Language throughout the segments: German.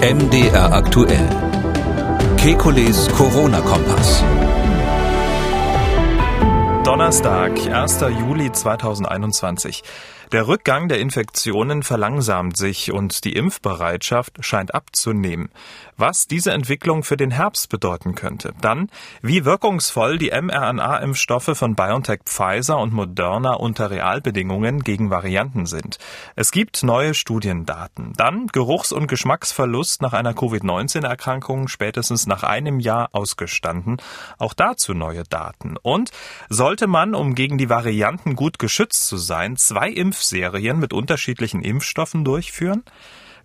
MDR aktuell. Kekules Corona-Kompass. Donnerstag, 1. Juli 2021. Der Rückgang der Infektionen verlangsamt sich und die Impfbereitschaft scheint abzunehmen. Was diese Entwicklung für den Herbst bedeuten könnte. Dann, wie wirkungsvoll die mRNA-Impfstoffe von BioNTech Pfizer und Moderna unter Realbedingungen gegen Varianten sind. Es gibt neue Studiendaten. Dann Geruchs- und Geschmacksverlust nach einer Covid-19-Erkrankung spätestens nach einem Jahr ausgestanden. Auch dazu neue Daten. Und sollte man, um gegen die Varianten gut geschützt zu sein, zwei Impf Impfserien mit unterschiedlichen Impfstoffen durchführen?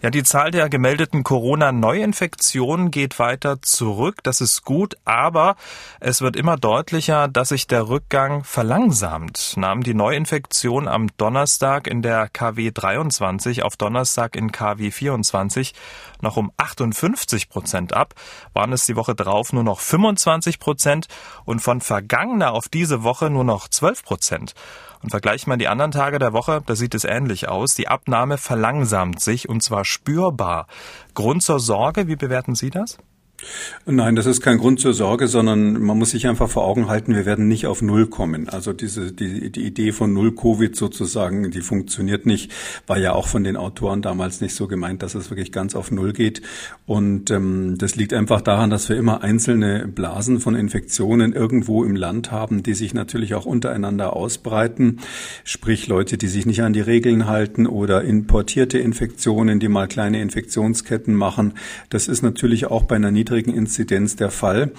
Ja, die Zahl der gemeldeten Corona-Neuinfektionen geht weiter zurück. Das ist gut, aber es wird immer deutlicher, dass sich der Rückgang verlangsamt. Nahmen die Neuinfektionen am Donnerstag in der KW 23 auf Donnerstag in KW 24 noch um 58 Prozent ab, waren es die Woche drauf nur noch 25 Prozent und von vergangener auf diese Woche nur noch 12 Prozent. Und vergleicht man die anderen Tage der Woche, da sieht es ähnlich aus. Die Abnahme verlangsamt sich und zwar spürbar. Grund zur Sorge, wie bewerten Sie das? Nein, das ist kein Grund zur Sorge, sondern man muss sich einfach vor Augen halten, wir werden nicht auf Null kommen. Also diese, die, die Idee von Null Covid sozusagen, die funktioniert nicht, war ja auch von den Autoren damals nicht so gemeint, dass es wirklich ganz auf Null geht. Und ähm, das liegt einfach daran, dass wir immer einzelne Blasen von Infektionen irgendwo im Land haben, die sich natürlich auch untereinander ausbreiten. Sprich Leute, die sich nicht an die Regeln halten oder importierte Infektionen, die mal kleine Infektionsketten machen. Das ist natürlich auch bei einer niedrigen Inzidenz der Fall.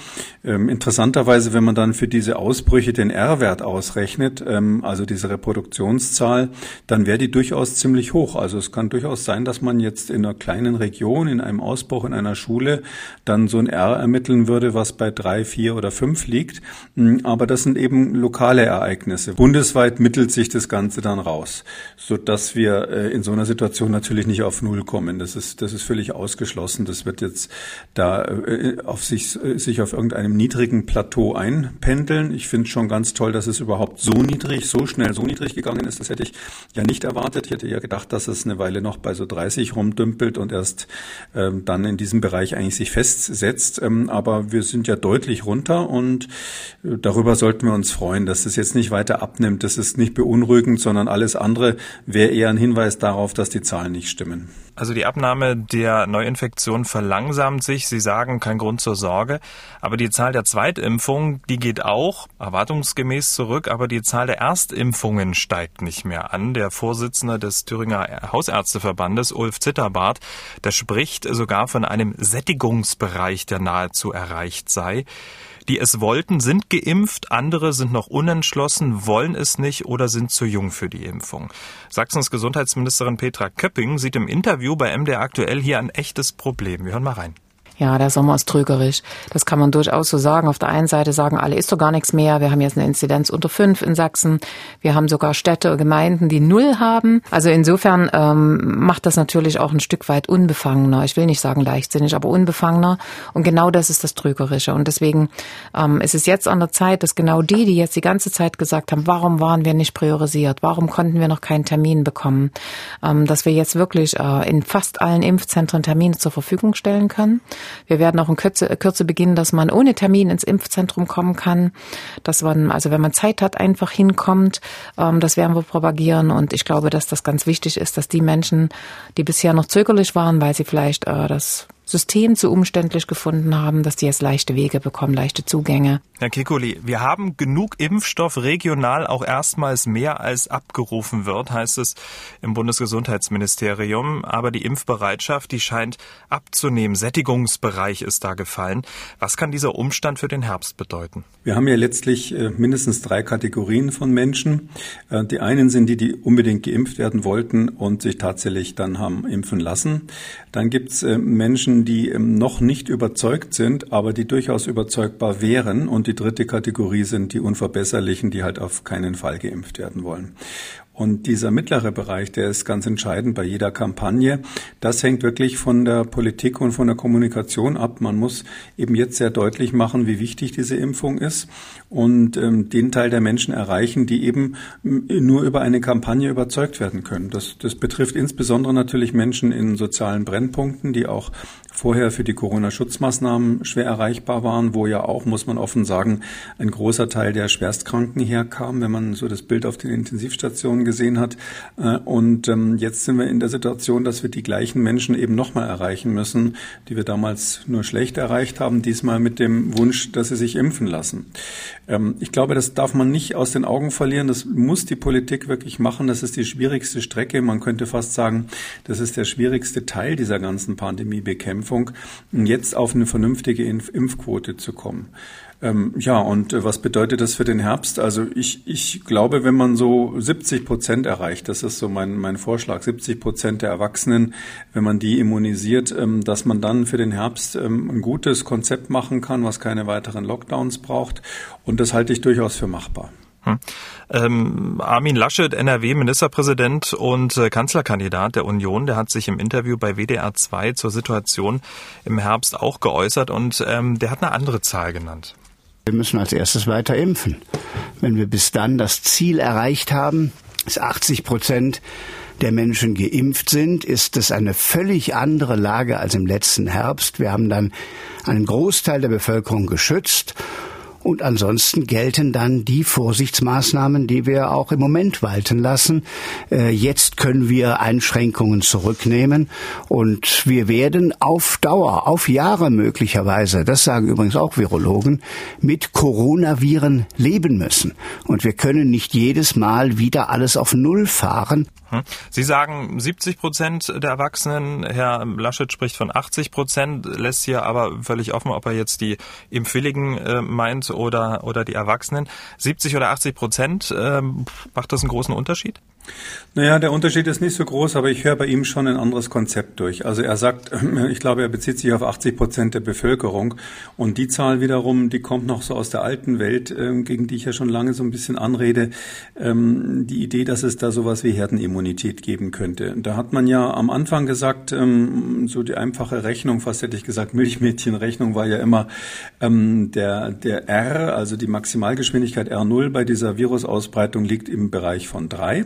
Ähm, interessanterweise, wenn man dann für diese Ausbrüche den R-Wert ausrechnet, ähm, also diese Reproduktionszahl, dann wäre die durchaus ziemlich hoch. Also es kann durchaus sein, dass man jetzt in einer kleinen Region, in einem Ausbruch in einer Schule, dann so ein R ermitteln würde, was bei drei, vier oder fünf liegt. Mm, aber das sind eben lokale Ereignisse. Bundesweit mittelt sich das Ganze dann raus, so dass wir äh, in so einer Situation natürlich nicht auf Null kommen. Das ist, das ist völlig ausgeschlossen. Das wird jetzt da äh, auf sich, sich auf irgendeinem niedrigen Plateau einpendeln. Ich finde schon ganz toll, dass es überhaupt so niedrig, so schnell so niedrig gegangen ist. Das hätte ich ja nicht erwartet. Ich hätte ja gedacht, dass es eine Weile noch bei so 30 rumdümpelt und erst ähm, dann in diesem Bereich eigentlich sich festsetzt. Ähm, aber wir sind ja deutlich runter und äh, darüber sollten wir uns freuen, dass es jetzt nicht weiter abnimmt. Das ist nicht beunruhigend, sondern alles andere wäre eher ein Hinweis darauf, dass die Zahlen nicht stimmen. Also die Abnahme der Neuinfektion verlangsamt sich. Sie sagen, kein Grund zur Sorge. Aber die Zahl der Zweitimpfungen, die geht auch erwartungsgemäß zurück. Aber die Zahl der Erstimpfungen steigt nicht mehr an. Der Vorsitzende des Thüringer Hausärzteverbandes, Ulf Zitterbart, der spricht sogar von einem Sättigungsbereich, der nahezu erreicht sei. Die es wollten, sind geimpft, andere sind noch unentschlossen, wollen es nicht oder sind zu jung für die Impfung. Sachsens Gesundheitsministerin Petra Köpping sieht im Interview bei MDR aktuell hier ein echtes Problem. Wir hören mal rein. Ja, der Sommer ist trügerisch. Das kann man durchaus so sagen. Auf der einen Seite sagen alle, ist doch gar nichts mehr. Wir haben jetzt eine Inzidenz unter fünf in Sachsen. Wir haben sogar Städte und Gemeinden, die null haben. Also insofern ähm, macht das natürlich auch ein Stück weit unbefangener. Ich will nicht sagen leichtsinnig, aber unbefangener. Und genau das ist das Trügerische. Und deswegen ähm, ist es jetzt an der Zeit, dass genau die, die jetzt die ganze Zeit gesagt haben, warum waren wir nicht priorisiert? Warum konnten wir noch keinen Termin bekommen? Ähm, dass wir jetzt wirklich äh, in fast allen Impfzentren Termine zur Verfügung stellen können. Wir werden auch in Kürze, Kürze beginnen, dass man ohne Termin ins Impfzentrum kommen kann, dass man, also wenn man Zeit hat, einfach hinkommt. Ähm, das werden wir propagieren und ich glaube, dass das ganz wichtig ist, dass die Menschen, die bisher noch zögerlich waren, weil sie vielleicht äh, das System zu umständlich gefunden haben, dass die jetzt leichte Wege bekommen, leichte Zugänge. Herr Kikuli, wir haben genug Impfstoff regional auch erstmals mehr als abgerufen wird, heißt es im Bundesgesundheitsministerium. Aber die Impfbereitschaft, die scheint abzunehmen. Sättigungsbereich ist da gefallen. Was kann dieser Umstand für den Herbst bedeuten? Wir haben ja letztlich äh, mindestens drei Kategorien von Menschen. Äh, die einen sind die, die unbedingt geimpft werden wollten und sich tatsächlich dann haben impfen lassen. Dann gibt es äh, Die ähm, noch nicht überzeugt sind, aber die durchaus überzeugbar wären. Und die dritte Kategorie sind die Unverbesserlichen, die halt auf keinen Fall geimpft werden wollen. Und dieser mittlere Bereich, der ist ganz entscheidend bei jeder Kampagne. Das hängt wirklich von der Politik und von der Kommunikation ab. Man muss eben jetzt sehr deutlich machen, wie wichtig diese Impfung ist und ähm, den Teil der Menschen erreichen, die eben nur über eine Kampagne überzeugt werden können. Das, das betrifft insbesondere natürlich Menschen in sozialen Brennpunkten, die auch vorher für die Corona-Schutzmaßnahmen schwer erreichbar waren, wo ja auch, muss man offen sagen, ein großer Teil der Schwerstkranken herkam, wenn man so das Bild auf den Intensivstationen gesehen hat. Äh, und ähm, jetzt sind wir in der Situation, dass wir die gleichen Menschen eben nochmal erreichen müssen, die wir damals nur schlecht erreicht haben, diesmal mit dem Wunsch, dass sie sich impfen lassen. Ähm, ich glaube, das darf man nicht aus den Augen verlieren. Das muss die Politik wirklich machen. Das ist die schwierigste Strecke. Man könnte fast sagen, das ist der schwierigste Teil dieser ganzen Pandemiebekämpfung, jetzt auf eine vernünftige Impfquote zu kommen. Ähm, ja, und äh, was bedeutet das für den Herbst? Also ich, ich glaube, wenn man so 70 Prozent erreicht, das ist so mein, mein Vorschlag, 70 Prozent der Erwachsenen, wenn man die immunisiert, ähm, dass man dann für den Herbst ähm, ein gutes Konzept machen kann, was keine weiteren Lockdowns braucht. Und das halte ich durchaus für machbar. Hm. Ähm, Armin Laschet, NRW-Ministerpräsident und äh, Kanzlerkandidat der Union, der hat sich im Interview bei WDR 2 zur Situation im Herbst auch geäußert und ähm, der hat eine andere Zahl genannt. Wir müssen als erstes weiter impfen. Wenn wir bis dann das Ziel erreicht haben, dass 80 Prozent der Menschen geimpft sind, ist es eine völlig andere Lage als im letzten Herbst. Wir haben dann einen Großteil der Bevölkerung geschützt und ansonsten gelten dann die Vorsichtsmaßnahmen, die wir auch im Moment walten lassen. Äh, jetzt können wir Einschränkungen zurücknehmen und wir werden auf Dauer, auf Jahre möglicherweise, das sagen übrigens auch Virologen, mit Coronaviren leben müssen. Und wir können nicht jedes Mal wieder alles auf Null fahren. Hm. Sie sagen 70 Prozent der Erwachsenen. Herr Laschet spricht von 80 Prozent, lässt hier aber völlig offen, ob er jetzt die Impfwilligen äh, oder, oder die Erwachsenen. 70 oder 80 Prozent, äh, macht das einen großen Unterschied? Naja, der Unterschied ist nicht so groß, aber ich höre bei ihm schon ein anderes Konzept durch. Also er sagt, ich glaube, er bezieht sich auf 80 Prozent der Bevölkerung. Und die Zahl wiederum, die kommt noch so aus der alten Welt, ähm, gegen die ich ja schon lange so ein bisschen anrede. Ähm, die Idee, dass es da sowas wie Herdenimmunität geben könnte. Da hat man ja am Anfang gesagt, ähm, so die einfache Rechnung, fast hätte ich gesagt, Milchmädchenrechnung war ja immer der, der R, also die Maximalgeschwindigkeit R0 bei dieser Virusausbreitung liegt im Bereich von drei.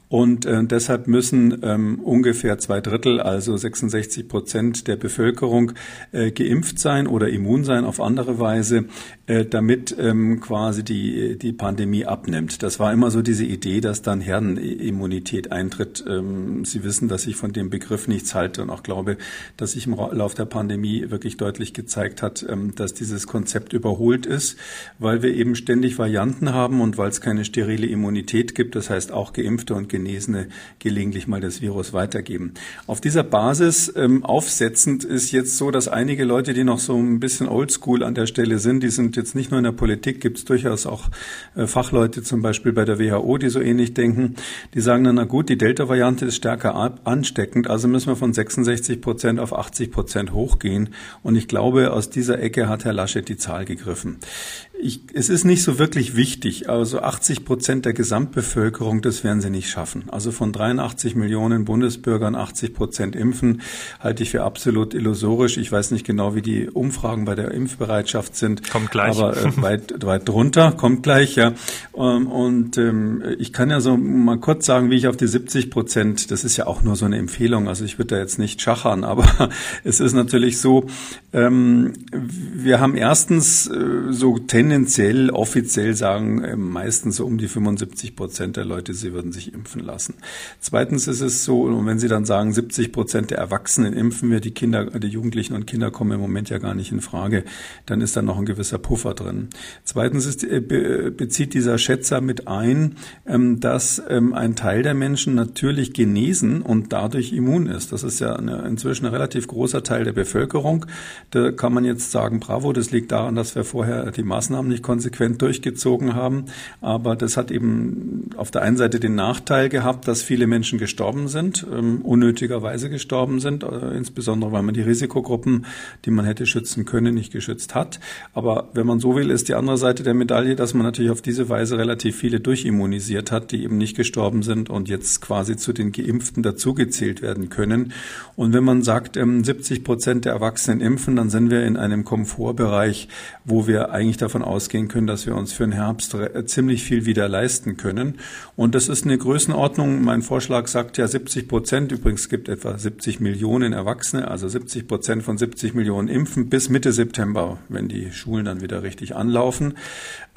Und äh, deshalb müssen ähm, ungefähr zwei Drittel, also 66 Prozent der Bevölkerung äh, geimpft sein oder immun sein auf andere Weise, äh, damit ähm, quasi die, die Pandemie abnimmt. Das war immer so diese Idee, dass dann Herdenimmunität eintritt. Ähm, Sie wissen, dass ich von dem Begriff nichts halte und auch glaube, dass sich im Lauf der Pandemie wirklich deutlich gezeigt hat, ähm, dass dieses Konzept überholt ist, weil wir eben ständig Varianten haben und weil es keine sterile Immunität gibt. Das heißt, auch Geimpfte und Genesene gelegentlich mal das Virus weitergeben. Auf dieser Basis ähm, aufsetzend ist jetzt so, dass einige Leute, die noch so ein bisschen oldschool an der Stelle sind, die sind jetzt nicht nur in der Politik, gibt es durchaus auch äh, Fachleute zum Beispiel bei der WHO, die so ähnlich denken, die sagen dann, na gut, die Delta-Variante ist stärker ansteckend, also müssen wir von 66 Prozent auf 80 Prozent hochgehen. Und ich glaube, aus dieser Ecke hat Herr Laschet die Zahl gegriffen. Ich, es ist nicht so wirklich wichtig. Also 80 Prozent der Gesamtbevölkerung, das werden sie nicht schaffen. Also von 83 Millionen Bundesbürgern 80 Prozent impfen, halte ich für absolut illusorisch. Ich weiß nicht genau, wie die Umfragen bei der Impfbereitschaft sind. Kommt gleich. Aber äh, weit, weit drunter, kommt gleich, ja. Ähm, und ähm, ich kann ja so mal kurz sagen, wie ich auf die 70 Prozent, das ist ja auch nur so eine Empfehlung, also ich würde da jetzt nicht schachern, aber es ist natürlich so, ähm, wir haben erstens äh, so tendenziell, offiziell sagen äh, meistens so um die 75 Prozent der Leute, sie würden sich impfen lassen. Zweitens ist es so, und wenn Sie dann sagen, 70 Prozent der Erwachsenen impfen wir, die Kinder, die Jugendlichen und Kinder kommen im Moment ja gar nicht in Frage, dann ist da noch ein gewisser Puffer drin. Zweitens ist, äh, bezieht dieser Schätzer mit ein, ähm, dass ähm, ein Teil der Menschen natürlich genesen und dadurch immun ist. Das ist ja inzwischen ein relativ großer Teil der Bevölkerung. Da kann man jetzt sagen, bravo, das liegt daran, dass wir vorher die Maßnahmen nicht konsequent durchgezogen haben. Aber das hat eben auf der einen Seite den Nachteil gehabt, dass viele Menschen gestorben sind, ähm, unnötigerweise gestorben sind, äh, insbesondere weil man die Risikogruppen, die man hätte schützen können, nicht geschützt hat. Aber wenn man so will, ist die andere Seite der Medaille, dass man natürlich auf diese Weise relativ viele durchimmunisiert hat, die eben nicht gestorben sind und jetzt quasi zu den Geimpften dazugezählt werden können. Und wenn man sagt, 70 ähm, Prozent der Erwachsenen impfen, dann sind wir in einem Komfortbereich, wo wir eigentlich davon ausgehen können, dass wir uns für den Herbst ziemlich viel wieder leisten können. Und das ist eine Größenordnung. Mein Vorschlag sagt ja 70 Prozent. Übrigens gibt etwa 70 Millionen Erwachsene, also 70 Prozent von 70 Millionen impfen bis Mitte September, wenn die Schulen dann wieder richtig anlaufen.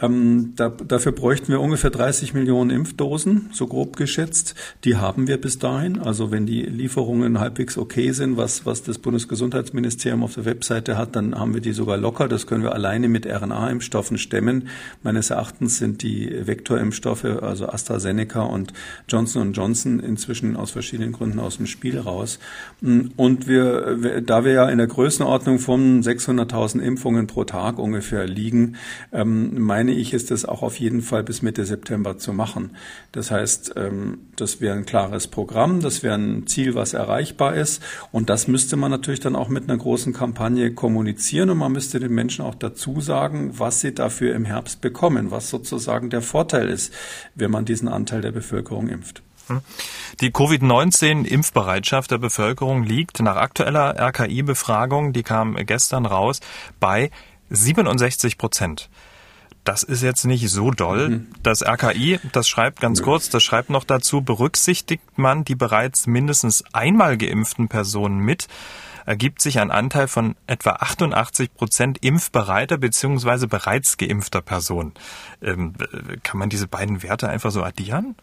Ähm, da, dafür bräuchten wir ungefähr 30 Millionen Impfdosen, so grob geschätzt. Die haben wir bis dahin. Also wenn die Lieferungen halbwegs okay sind, was, was das Bundesgesundheitsministerium auf der Webseite hat, dann haben wir die sogar locker. Das können wir alleine mit RNA-Impfstoffen stemmen. Meines Erachtens sind die Vektorimpfstoffe, also AstraZeneca und Johnson Johnson, inzwischen aus verschiedenen Gründen aus dem Spiel raus. Und wir, da wir ja in der Größenordnung von 600.000 Impfungen pro Tag ungefähr liegen, ähm, meine ich, ist das auch auf jeden Fall bis Mitte September zu machen. Das heißt, ähm, das wäre ein klares Programm, das wäre ein Ziel, was erreichbar ist. Und das müsste man natürlich dann auch mit einer großen Kampagne kommunizieren und man müsste den Menschen auch dazu sagen, was sie dafür im Herbst bekommen, was sozusagen der Vorteil ist, wenn man diesen Anteil der Bevölkerung impft. Hm. Die Covid-19-Impfbereitschaft der Bevölkerung liegt nach aktueller RKI-Befragung, die kam gestern raus, bei 67 Prozent. Das ist jetzt nicht so doll. Mhm. Das RKI, das schreibt ganz kurz, das schreibt noch dazu, berücksichtigt man die bereits mindestens einmal geimpften Personen mit, ergibt sich ein Anteil von etwa 88 Prozent impfbereiter bzw. bereits geimpfter Personen. Ähm, kann man diese beiden Werte einfach so addieren?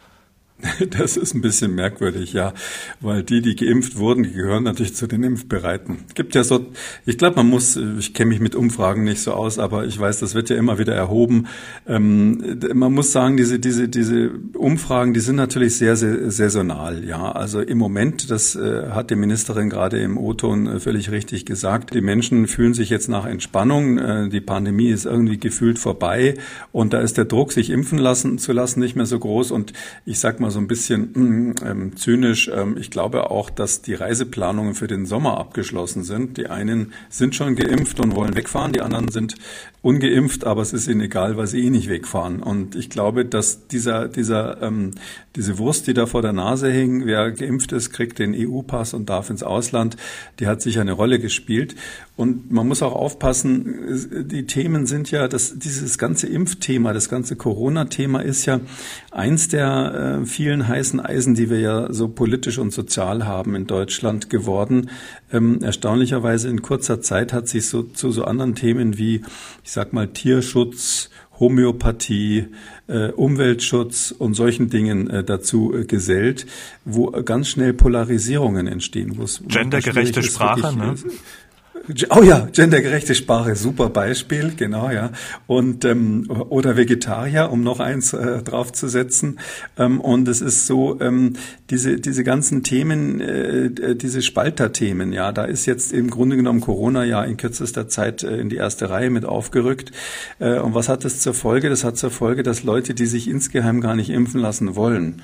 Das ist ein bisschen merkwürdig, ja, weil die, die geimpft wurden, die gehören natürlich zu den Impfbereiten. Gibt ja so, ich glaube, man muss, ich kenne mich mit Umfragen nicht so aus, aber ich weiß, das wird ja immer wieder erhoben. Ähm, man muss sagen, diese, diese, diese Umfragen, die sind natürlich sehr, sehr saisonal, ja. Also im Moment, das äh, hat die Ministerin gerade im O-Ton äh, völlig richtig gesagt, die Menschen fühlen sich jetzt nach Entspannung, äh, die Pandemie ist irgendwie gefühlt vorbei und da ist der Druck, sich impfen lassen zu lassen, nicht mehr so groß und ich sag mal so ein bisschen mm, ähm, zynisch. Ähm, ich glaube auch, dass die Reiseplanungen für den Sommer abgeschlossen sind. Die einen sind schon geimpft und wollen wegfahren, die anderen sind ungeimpft, aber es ist ihnen egal, weil sie eh nicht wegfahren. Und ich glaube, dass dieser, dieser, ähm, diese Wurst, die da vor der Nase hing, wer geimpft ist, kriegt den EU-Pass und darf ins Ausland, die hat sich eine Rolle gespielt. Und man muss auch aufpassen, die Themen sind ja, das, dieses ganze Impfthema, das ganze Corona-Thema ist ja eins der äh, vielen heißen Eisen, die wir ja so politisch und sozial haben in Deutschland geworden. Ähm, erstaunlicherweise in kurzer Zeit hat sich so zu so anderen Themen wie, ich sag mal, Tierschutz, Homöopathie, äh, Umweltschutz und solchen Dingen äh, dazu äh, gesellt, wo ganz schnell Polarisierungen entstehen. Gendergerechte Sprache, ne? Oh ja, gendergerechte Sprache, super Beispiel, genau, ja. Und ähm, oder Vegetarier, um noch eins äh, draufzusetzen. Ähm, und es ist so, ähm, diese diese ganzen Themen, äh, diese Spalterthemen, ja, da ist jetzt im Grunde genommen Corona ja in kürzester Zeit äh, in die erste Reihe mit aufgerückt. Äh, und was hat das zur Folge? Das hat zur Folge, dass Leute, die sich insgeheim gar nicht impfen lassen wollen,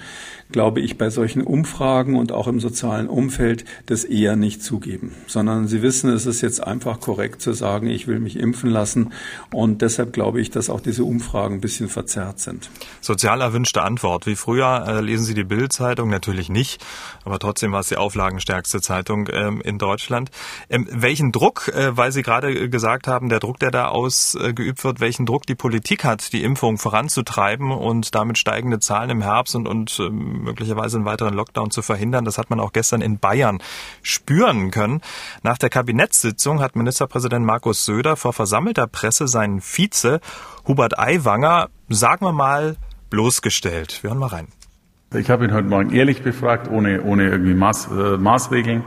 glaube ich, bei solchen Umfragen und auch im sozialen Umfeld das eher nicht zugeben, sondern sie wissen, es ist jetzt einfach korrekt zu sagen, ich will mich impfen lassen und deshalb glaube ich, dass auch diese Umfragen ein bisschen verzerrt sind. Sozial erwünschte Antwort. Wie früher äh, lesen Sie die Bild-Zeitung? Natürlich nicht, aber trotzdem war es die auflagenstärkste Zeitung ähm, in Deutschland. Ähm, welchen Druck, äh, weil Sie gerade gesagt haben, der Druck, der da ausgeübt wird, welchen Druck die Politik hat, die Impfung voranzutreiben und damit steigende Zahlen im Herbst und, und ähm, möglicherweise einen weiteren Lockdown zu verhindern. Das hat man auch gestern in Bayern spüren können. Nach der Kabinettssitzung hat Ministerpräsident Markus Söder vor versammelter Presse seinen Vize Hubert Aiwanger, sagen wir mal, bloßgestellt. Wir hören mal rein. Ich habe ihn heute Morgen ehrlich befragt, ohne, ohne irgendwie Maß, äh, Maßregeln.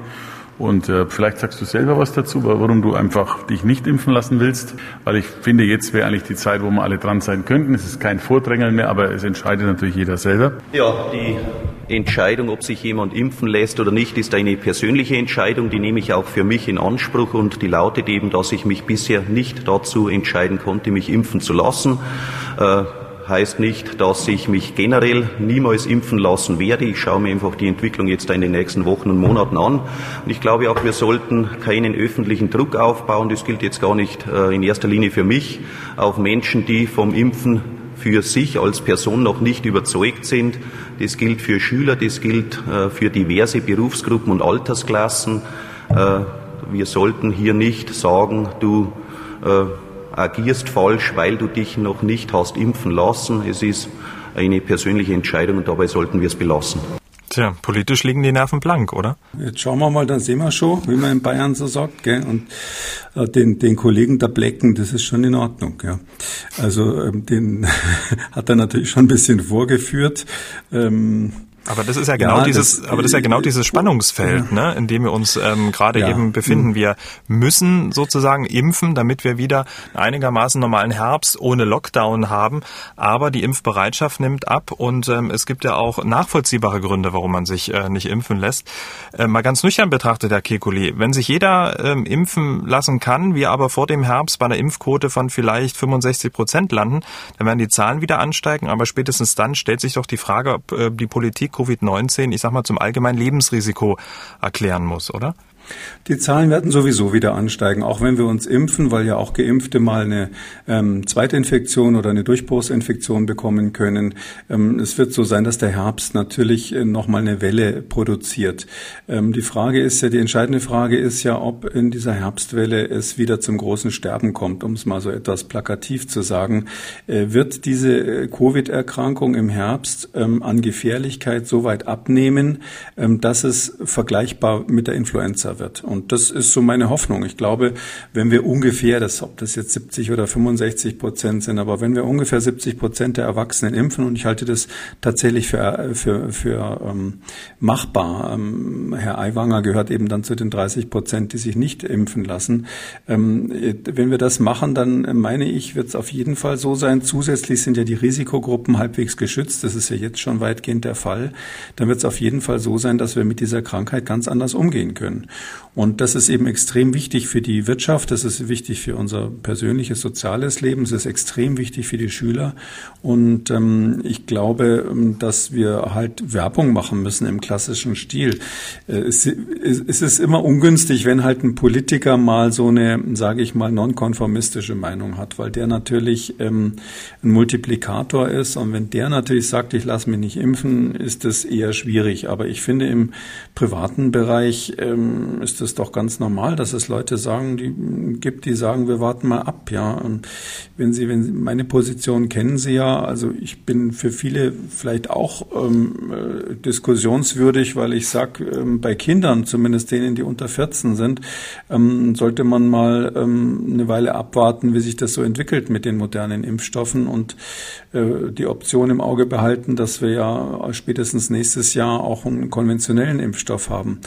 Und äh, vielleicht sagst du selber was dazu, warum du einfach dich nicht impfen lassen willst. Weil ich finde, jetzt wäre eigentlich die Zeit, wo wir alle dran sein könnten. Es ist kein Vordrängeln mehr, aber es entscheidet natürlich jeder selber. Ja, die Entscheidung, ob sich jemand impfen lässt oder nicht, ist eine persönliche Entscheidung. Die nehme ich auch für mich in Anspruch und die lautet eben, dass ich mich bisher nicht dazu entscheiden konnte, mich impfen zu lassen. Äh, heißt nicht, dass ich mich generell niemals impfen lassen werde. Ich schaue mir einfach die Entwicklung jetzt in den nächsten Wochen und Monaten an. Und ich glaube auch, wir sollten keinen öffentlichen Druck aufbauen. Das gilt jetzt gar nicht äh, in erster Linie für mich, auf Menschen, die vom Impfen für sich als Person noch nicht überzeugt sind. Das gilt für Schüler, das gilt äh, für diverse Berufsgruppen und Altersklassen. Äh, wir sollten hier nicht sagen, du agierst falsch, weil du dich noch nicht hast impfen lassen. Es ist eine persönliche Entscheidung und dabei sollten wir es belassen. Tja, politisch liegen die Nerven blank, oder? Jetzt schauen wir mal, dann sehen wir schon, wie man in Bayern so sagt, gell? Und äh, den, den Kollegen da blecken, das ist schon in Ordnung, ja. Also ähm, den hat er natürlich schon ein bisschen vorgeführt. Ähm, aber das ist ja genau ja, dieses, das, aber das ist ja genau dieses Spannungsfeld, ne, in dem wir uns ähm, gerade ja. eben befinden. Mhm. Wir müssen sozusagen impfen, damit wir wieder einigermaßen normalen Herbst ohne Lockdown haben. Aber die Impfbereitschaft nimmt ab und ähm, es gibt ja auch nachvollziehbare Gründe, warum man sich äh, nicht impfen lässt. Äh, mal ganz nüchtern betrachtet, Herr Kekuli, wenn sich jeder ähm, impfen lassen kann, wir aber vor dem Herbst bei einer Impfquote von vielleicht 65 Prozent landen, dann werden die Zahlen wieder ansteigen. Aber spätestens dann stellt sich doch die Frage, ob äh, die Politik Covid-19, ich sag mal, zum allgemeinen Lebensrisiko erklären muss, oder? Die Zahlen werden sowieso wieder ansteigen, auch wenn wir uns impfen, weil ja auch Geimpfte mal eine ähm, Infektion oder eine Durchbruchsinfektion bekommen können. Ähm, es wird so sein, dass der Herbst natürlich äh, nochmal eine Welle produziert. Ähm, die Frage ist ja, die entscheidende Frage ist ja, ob in dieser Herbstwelle es wieder zum großen Sterben kommt, um es mal so etwas plakativ zu sagen. Äh, wird diese äh, Covid-Erkrankung im Herbst ähm, an Gefährlichkeit so weit abnehmen, ähm, dass es vergleichbar mit der Influenza wird? Und das ist so meine Hoffnung. Ich glaube, wenn wir ungefähr, das, ob das jetzt 70 oder 65 Prozent sind, aber wenn wir ungefähr 70 Prozent der Erwachsenen impfen, und ich halte das tatsächlich für, für, für ähm, machbar, ähm, Herr Aiwanger gehört eben dann zu den 30 Prozent, die sich nicht impfen lassen. Ähm, wenn wir das machen, dann meine ich, wird es auf jeden Fall so sein. Zusätzlich sind ja die Risikogruppen halbwegs geschützt. Das ist ja jetzt schon weitgehend der Fall. Dann wird es auf jeden Fall so sein, dass wir mit dieser Krankheit ganz anders umgehen können. Und das ist eben extrem wichtig für die Wirtschaft, das ist wichtig für unser persönliches soziales Leben, es ist extrem wichtig für die Schüler. Und ähm, ich glaube, ähm, dass wir halt Werbung machen müssen im klassischen Stil. Äh, es, es ist immer ungünstig, wenn halt ein Politiker mal so eine, sage ich mal, nonkonformistische Meinung hat, weil der natürlich ähm, ein Multiplikator ist. Und wenn der natürlich sagt, ich lasse mich nicht impfen, ist das eher schwierig. Aber ich finde, im privaten Bereich ähm, ist es doch ganz normal, dass es Leute sagen, die gibt, die sagen, wir warten mal ab, ja. Wenn Sie, wenn Sie meine Position kennen Sie ja, also ich bin für viele vielleicht auch ähm, äh, diskussionswürdig, weil ich sage, ähm, bei Kindern, zumindest denen, die unter 14 sind, ähm, sollte man mal ähm, eine Weile abwarten, wie sich das so entwickelt mit den modernen Impfstoffen und äh, die Option im Auge behalten, dass wir ja spätestens nächstes Jahr auch einen konventionellen Impfstoff haben.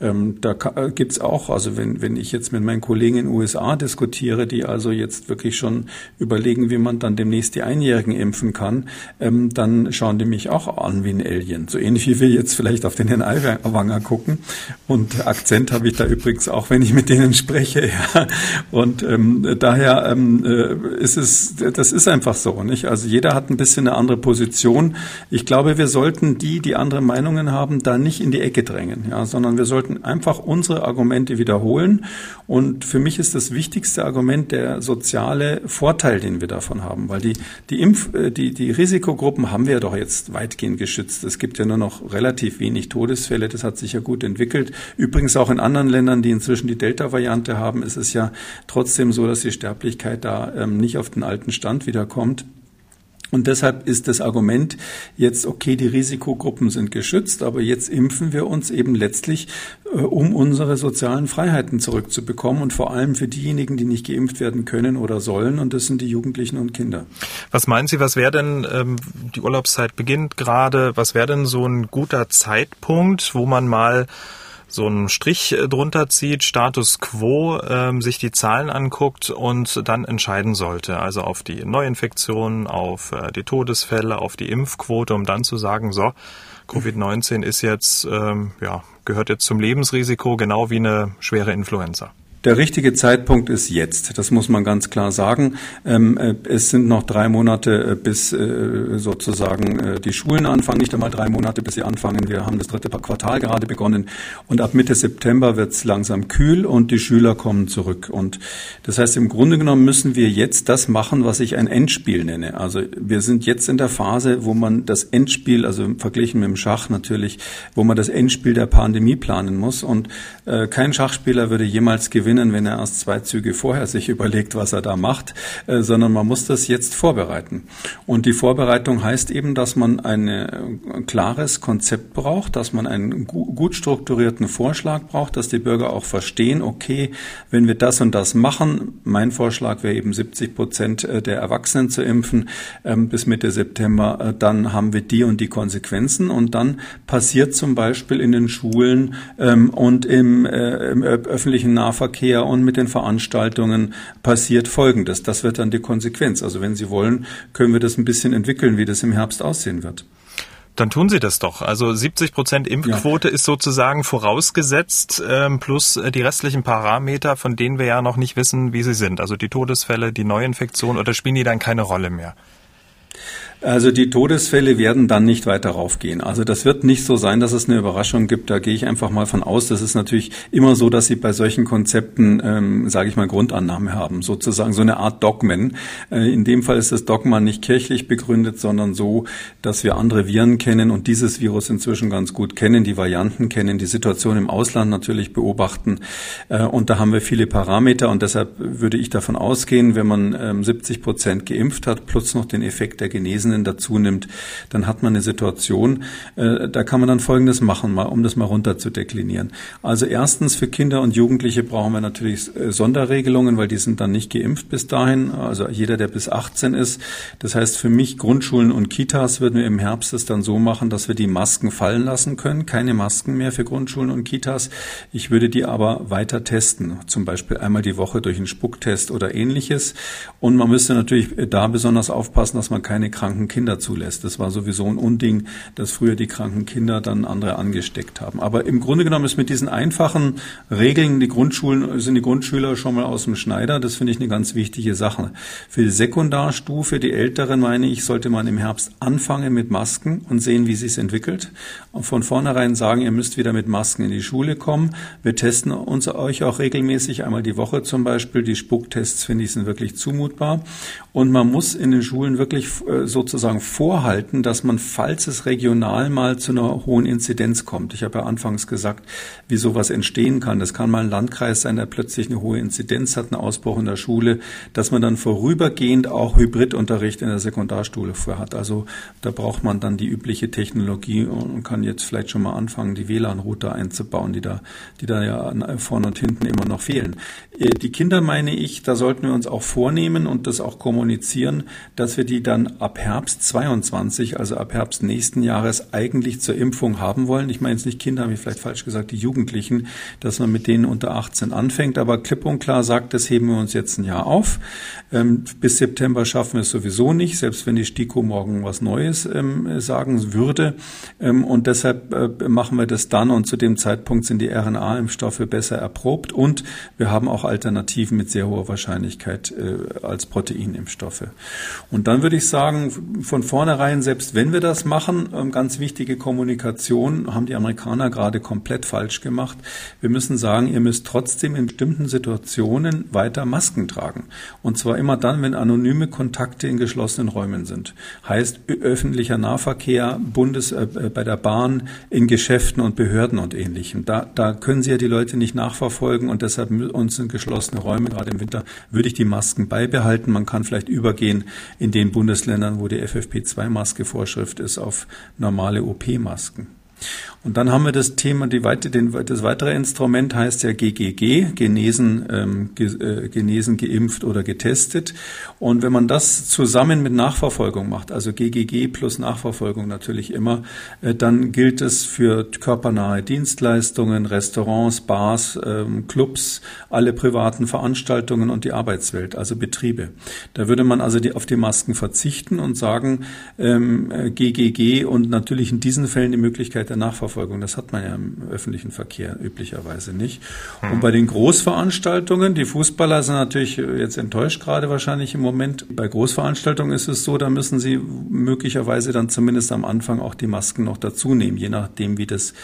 Ähm, da äh, gibt's auch, also wenn, wenn ich jetzt mit meinen Kollegen in den USA diskutiere, die also jetzt wirklich schon überlegen, wie man dann demnächst die Einjährigen impfen kann, ähm, dann schauen die mich auch an wie ein Alien. So ähnlich wie wir jetzt vielleicht auf den Herrn Aiwanger gucken. Und Akzent habe ich da übrigens auch, wenn ich mit denen spreche. Ja. Und ähm, daher ähm, äh, ist es, das ist einfach so, nicht? Also jeder hat ein bisschen eine andere Position. Ich glaube, wir sollten die, die andere Meinungen haben, da nicht in die Ecke drängen, ja, sondern wir sollten einfach unsere Argumente wiederholen. Und für mich ist das wichtigste Argument der soziale Vorteil, den wir davon haben, weil die, die Impf, äh, die, die Risikogruppen haben wir ja doch jetzt weitgehend geschützt. Es gibt ja nur noch relativ wenig Todesfälle. Das hat sich ja gut entwickelt. Übrigens auch in anderen Ländern, die inzwischen die Delta-Variante haben, ist es ja trotzdem so, dass die Sterblichkeit da ähm, nicht auf den alten Stand wiederkommt. Und deshalb ist das Argument jetzt, okay, die Risikogruppen sind geschützt, aber jetzt impfen wir uns eben letztlich, äh, um unsere sozialen Freiheiten zurückzubekommen und vor allem für diejenigen, die nicht geimpft werden können oder sollen, und das sind die Jugendlichen und Kinder. Was meinen Sie, was wäre denn, ähm, die Urlaubszeit beginnt gerade, was wäre denn so ein guter Zeitpunkt, wo man mal so einen Strich äh, drunter zieht, Status quo, ähm, sich die Zahlen anguckt und dann entscheiden sollte. Also auf die Neuinfektionen, auf äh, die Todesfälle, auf die Impfquote, um dann zu sagen, so, Covid-19 ist jetzt, ähm, ja, gehört jetzt zum Lebensrisiko, genau wie eine schwere Influenza. Der richtige Zeitpunkt ist jetzt. Das muss man ganz klar sagen. Ähm, äh, es sind noch drei Monate, äh, bis äh, sozusagen die Schulen anfangen. Nicht einmal drei Monate, bis sie anfangen. Wir haben das dritte Quartal gerade begonnen. Und ab Mitte September wird es langsam kühl und die Schüler kommen zurück. Und das heißt, im Grunde genommen müssen wir jetzt das machen, was ich ein Endspiel nenne. Also wir sind jetzt in der Phase, wo man das Endspiel, also verglichen mit dem Schach natürlich, wo man das Endspiel der Pandemie planen muss. Und kein Schachspieler würde jemals gewinnen gewinnen, wenn er erst zwei Züge vorher sich überlegt, was er da macht, äh, sondern man muss das jetzt vorbereiten. Und die Vorbereitung heißt eben, dass man ein äh, klares Konzept braucht, dass man einen gut strukturierten Vorschlag braucht, dass die Bürger auch verstehen, okay, wenn wir das und das machen, mein Vorschlag wäre eben 70 Prozent äh, der Erwachsenen zu impfen ähm, bis Mitte September, dann haben wir die und die Konsequenzen und dann passiert zum Beispiel in den Schulen ähm, und im, im öffentlichen Nahverkehr Verkehr und mit den Veranstaltungen passiert Folgendes. Das wird dann die Konsequenz. Also wenn Sie wollen, können wir das ein bisschen entwickeln, wie das im Herbst aussehen wird. Dann tun Sie das doch. Also 70 Prozent Impfquote ja. ist sozusagen vorausgesetzt, ähm, plus äh, die restlichen Parameter, von denen wir ja noch nicht wissen, wie sie sind. Also die Todesfälle, die Neuinfektion oder spielen die dann keine Rolle mehr? Also die Todesfälle werden dann nicht weiter raufgehen. Also das wird nicht so sein, dass es eine Überraschung gibt. Da gehe ich einfach mal von aus. Das ist natürlich immer so, dass Sie bei solchen Konzepten, ähm, sage ich mal, Grundannahme haben, sozusagen so eine Art Dogmen. Äh, in dem Fall ist das Dogma nicht kirchlich begründet, sondern so, dass wir andere Viren kennen und dieses Virus inzwischen ganz gut kennen, die Varianten kennen, die Situation im Ausland natürlich beobachten. Äh, und da haben wir viele Parameter und deshalb würde ich davon ausgehen, wenn man ähm, 70 Prozent geimpft hat, plus noch den Effekt der Genesen, Reisenden dazu nimmt, dann hat man eine Situation, äh, da kann man dann Folgendes machen, mal, um das mal runter zu deklinieren. Also erstens für Kinder und Jugendliche brauchen wir natürlich äh, Sonderregelungen, weil die sind dann nicht geimpft bis dahin. Also jeder, der bis 18 ist. Das heißt für mich Grundschulen und Kitas würden wir im Herbst es dann so machen, dass wir die Masken fallen lassen können. Keine Masken mehr für Grundschulen und Kitas. Ich würde die aber weiter testen. Zum Beispiel einmal die Woche durch einen Spucktest oder ähnliches. Und man müsste natürlich da besonders aufpassen, dass man keine kranken kranken Kinder zulässt. Das war sowieso ein Unding, dass früher die kranken Kinder dann andere angesteckt haben. Aber im Grunde genommen ist mit diesen einfachen Regeln die Grundschulen, sind die Grundschüler schon mal aus dem Schneider. Das finde ich eine ganz wichtige Sache. Für die Sekundarstufe, die Älteren meine ich, sollte man im Herbst anfangen mit Masken und sehen, wie sich entwickelt. Und von vornherein sagen, ihr müsst wieder mit Masken in die Schule kommen. Wir testen uns euch auch regelmäßig, einmal die Woche zum Beispiel. Die Spucktests finde ich sind wirklich zumutbar. Und man muss in den Schulen wirklich äh, so sozusagen vorhalten, dass man, falls es regional mal zu einer hohen Inzidenz kommt, ich habe ja anfangs gesagt, wie sowas entstehen kann. Das kann mal ein Landkreis sein, der plötzlich eine hohe Inzidenz hat, einen Ausbruch in der Schule, dass man dann vorübergehend auch Hybridunterricht in der Sekundarstufe hat. Also da braucht man dann die übliche Technologie und kann jetzt vielleicht schon mal anfangen, die WLAN-Router einzubauen, die da, die da ja vorne und hinten immer noch fehlen. Äh, die Kinder meine ich, da sollten wir uns auch vornehmen und das auch kommunizieren, dass wir die dann ab Herbst 22, also ab Herbst nächsten Jahres, eigentlich zur Impfung haben wollen. Ich meine jetzt nicht Kinder, habe ich vielleicht falsch gesagt, die Jugendlichen, dass man mit denen unter 18 anfängt. Aber klipp und klar sagt, das heben wir uns jetzt ein Jahr auf. Ähm, bis September schaffen wir es sowieso nicht, selbst wenn die STIKO morgen was Neues ähm, sagen würde. Ähm, und deshalb äh, machen wir das dann und zu dem Zeitpunkt sind die RNA-Impfstoffe besser erprobt und wir haben auch Alternativen mit sehr hoher Wahrscheinlichkeit äh, als Proteinimpfstoffe. Und dann würde ich sagen, von vornherein, selbst wenn wir das machen, ähm, ganz wichtige Kommunikation haben die Amerikaner gerade komplett falsch gemacht. Wir müssen sagen, ihr müsst trotzdem in bestimmten Situationen weiter Masken tragen. Und zwar immer dann, wenn anonyme Kontakte in geschlossenen Räumen sind. Heißt öffentlicher Nahverkehr, Bundes, äh, äh, bei der Bahn, in Geschäften und Behörden und ähnlichem. Da, da können Sie ja die Leute nicht nachverfolgen und deshalb uns in geschlossene Räume, gerade im Winter, würde ich die Masken beibehalten. Man kann vielleicht übergehen in den Bundesländern, wo die FFP2-Maske-Vorschrift ist auf normale OP-Masken. Und dann haben wir das Thema, die den, das weitere Instrument heißt ja GGG, genesen, ähm, ge, äh, genesen, geimpft oder getestet. Und wenn man das zusammen mit Nachverfolgung macht, also GGG plus Nachverfolgung natürlich immer, äh, dann gilt es für körpernahe Dienstleistungen, Restaurants, Bars, ähm, Clubs, alle privaten Veranstaltungen und die Arbeitswelt, also Betriebe. Da würde man also die, auf die Masken verzichten und sagen, ähm, GGG und natürlich in diesen Fällen die Möglichkeit Möglichkeit der Nachverfolgung. Das hat man ja im öffentlichen Verkehr üblicherweise nicht. Mhm. Und bei den Großveranstaltungen, die Fußballer sind natürlich jetzt enttäuscht gerade wahrscheinlich im Moment. Bei Großveranstaltungen ist es so, da müssen sie möglicherweise dann zumindest am Anfang auch die Masken noch dazu nehmen, je nachdem, wie das,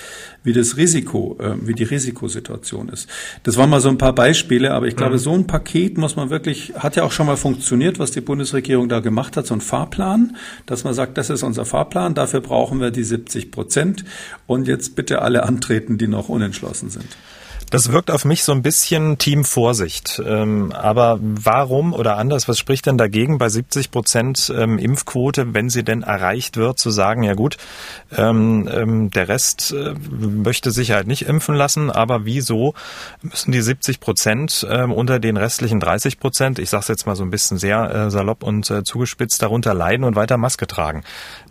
wie das Risiko, äh, wie die Risikosituation ist. Das waren mal so ein paar Beispiele, aber ich glaube, mhm. so ein Paket muss man wirklich, hat ja auch schon mal funktioniert, was die Bundesregierung da gemacht hat, so ein Fahrplan, dass man sagt, das ist unser Fahrplan, dafür brauchen wir die 70 Prozent und jetzt bitte alle antreten, die noch unentschlossen sind. Das wirkt auf mich so ein bisschen Team Vorsicht. Ähm, aber warum oder anders, was spricht denn dagegen bei 70 Prozent ähm, Impfquote, wenn sie denn erreicht wird, zu sagen, ja gut, ähm, der Rest äh, möchte sich halt nicht impfen lassen, aber wieso müssen die 70 Prozent unter den restlichen 30 Prozent, ich sage es jetzt mal so ein bisschen sehr äh, salopp und äh, zugespitzt, darunter leiden und weiter Maske tragen?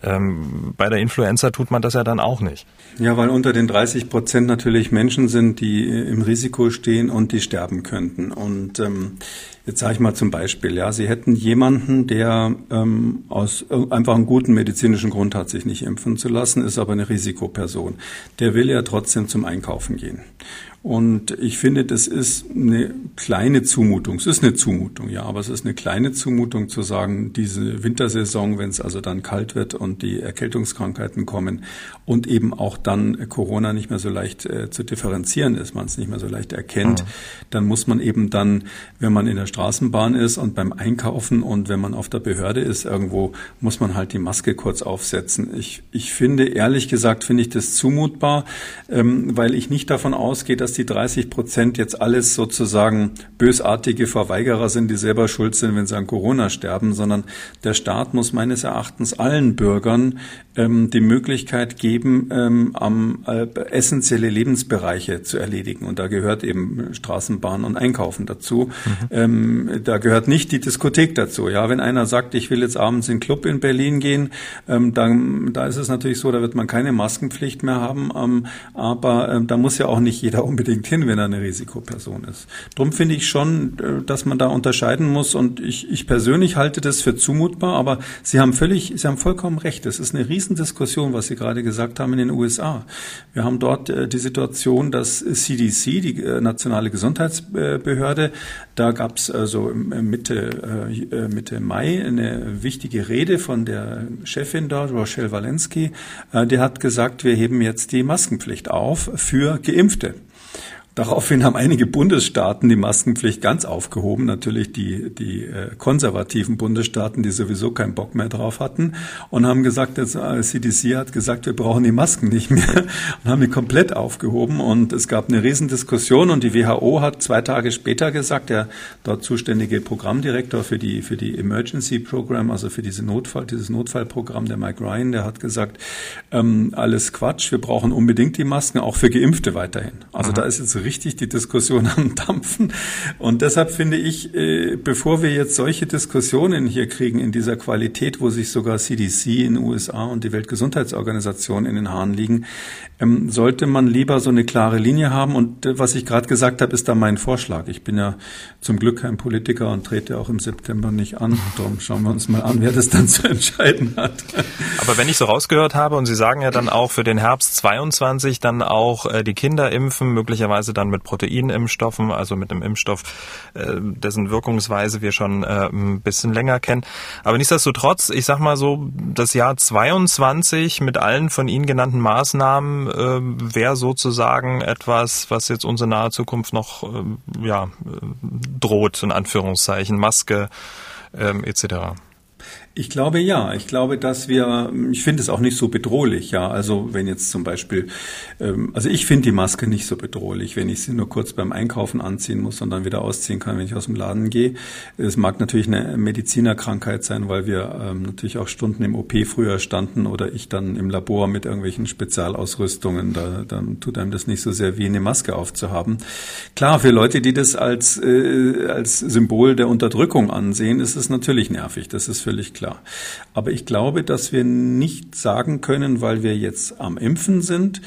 Bei der Influenza tut man das ja dann auch nicht. Ja, weil unter den 30 Prozent natürlich Menschen sind, die im Risiko stehen und die sterben könnten. Und ähm, jetzt sage ich mal zum Beispiel, ja, Sie hätten jemanden, der ähm, aus einfach einen guten medizinischen Grund hat, sich nicht impfen zu lassen, ist aber eine Risikoperson. Der will ja trotzdem zum Einkaufen gehen. Und ich finde, das ist eine kleine Zumutung. Es ist eine Zumutung, ja, aber es ist eine kleine Zumutung zu sagen, diese Wintersaison, wenn es also dann kalt wird und die Erkältungskrankheiten kommen und eben auch dann Corona nicht mehr so leicht äh, zu differenzieren ist, man es nicht mehr so leicht erkennt, mhm. dann muss man eben dann, wenn man in der Straßenbahn ist und beim Einkaufen und wenn man auf der Behörde ist irgendwo, muss man halt die Maske kurz aufsetzen. Ich, ich finde, ehrlich gesagt, finde ich das zumutbar, ähm, weil ich nicht davon ausgehe, dass dass die 30 Prozent jetzt alles sozusagen bösartige Verweigerer sind, die selber schuld sind, wenn sie an Corona sterben, sondern der Staat muss meines Erachtens allen Bürgern ähm, die Möglichkeit geben, ähm, am äh, essentielle Lebensbereiche zu erledigen. Und da gehört eben Straßenbahn und Einkaufen dazu. Mhm. Ähm, da gehört nicht die Diskothek dazu. Ja, wenn einer sagt, ich will jetzt abends in den Club in Berlin gehen, ähm, dann da ist es natürlich so, da wird man keine Maskenpflicht mehr haben. Ähm, aber ähm, da muss ja auch nicht jeder unbedingt unbedingt hin, wenn er eine Risikoperson ist. Drum finde ich schon, äh, dass man da unterscheiden muss und ich, ich persönlich halte das für zumutbar, aber Sie haben völlig, Sie haben vollkommen recht. Es ist eine Riesendiskussion, was Sie gerade gesagt haben in den USA. Wir haben dort äh, die Situation, dass CDC, die äh, nationale Gesundheitsbehörde, da gab es also Mitte, Mitte Mai eine wichtige Rede von der Chefin dort, Rochelle Walensky, die hat gesagt, wir heben jetzt die Maskenpflicht auf für Geimpfte. Daraufhin haben einige Bundesstaaten die Maskenpflicht ganz aufgehoben. Natürlich die, die äh, konservativen Bundesstaaten, die sowieso keinen Bock mehr drauf hatten und haben gesagt, das CDC hat gesagt, wir brauchen die Masken nicht mehr und haben die komplett aufgehoben. Und es gab eine Riesendiskussion und die WHO hat zwei Tage später gesagt, der dort zuständige Programmdirektor für die, für die Emergency Program, also für diese Notfall, dieses Notfallprogramm, der Mike Ryan, der hat gesagt, ähm, alles Quatsch, wir brauchen unbedingt die Masken, auch für Geimpfte weiterhin. Also mhm. da ist jetzt richtig die Diskussion am Dampfen. Und deshalb finde ich, äh, bevor wir jetzt solche Diskussionen hier kriegen in dieser Qualität, wo sich sogar CDC in den USA und die Weltgesundheitsorganisation in den Haaren liegen, ähm, sollte man lieber so eine klare Linie haben. Und äh, was ich gerade gesagt habe, ist da mein Vorschlag. Ich bin ja zum Glück kein Politiker und trete auch im September nicht an. Darum schauen wir uns mal an, wer das dann zu entscheiden hat. Aber wenn ich so rausgehört habe und Sie sagen ja dann auch für den Herbst 22 dann auch äh, die Kinder impfen, möglicherweise dann mit Proteinimpfstoffen, also mit einem Impfstoff, äh, dessen Wirkungsweise wir schon äh, ein bisschen länger kennen. Aber nichtsdestotrotz, ich sag mal so, das Jahr 22 mit allen von Ihnen genannten Maßnahmen äh, wäre sozusagen etwas, was jetzt unsere nahe Zukunft noch äh, ja, droht, in Anführungszeichen, Maske ähm, etc. Ich glaube ja. Ich glaube, dass wir, ich finde es auch nicht so bedrohlich, ja. Also wenn jetzt zum Beispiel, ähm, also ich finde die Maske nicht so bedrohlich, wenn ich sie nur kurz beim Einkaufen anziehen muss und dann wieder ausziehen kann, wenn ich aus dem Laden gehe. Es mag natürlich eine Medizinerkrankheit sein, weil wir ähm, natürlich auch Stunden im OP früher standen oder ich dann im Labor mit irgendwelchen Spezialausrüstungen. Da, dann tut einem das nicht so sehr wie eine Maske aufzuhaben. Klar, für Leute, die das als, äh, als Symbol der Unterdrückung ansehen, ist es natürlich nervig. Das ist völlig klar klar. Aber ich glaube, dass wir nicht sagen können, weil wir jetzt am Impfen sind,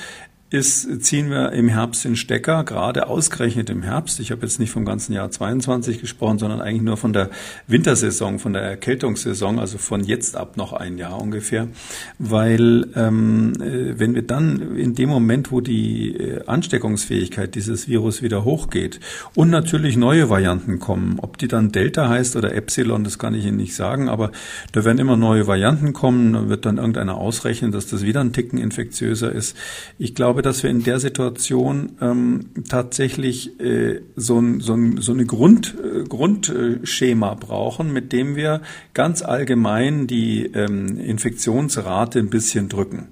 ist, ziehen wir im Herbst den Stecker, gerade ausgerechnet im Herbst. Ich habe jetzt nicht vom ganzen Jahr 22 gesprochen, sondern eigentlich nur von der Wintersaison, von der Erkältungssaison, also von jetzt ab noch ein Jahr ungefähr. Weil ähm, äh, wenn wir dann in dem Moment, wo die äh, Ansteckungsfähigkeit dieses Virus wieder hochgeht und natürlich neue Varianten kommen, ob die dann Delta heißt oder Epsilon, das kann ich Ihnen nicht sagen, aber da werden immer neue Varianten kommen, da wird dann irgendeiner ausrechnen, dass das wieder ein Ticken infektiöser ist. Ich glaube, glaube, dass wir in der Situation ähm, tatsächlich äh, so, ein, so, ein, so eine Grund, äh, Grundschema brauchen, mit dem wir ganz allgemein die ähm, Infektionsrate ein bisschen drücken.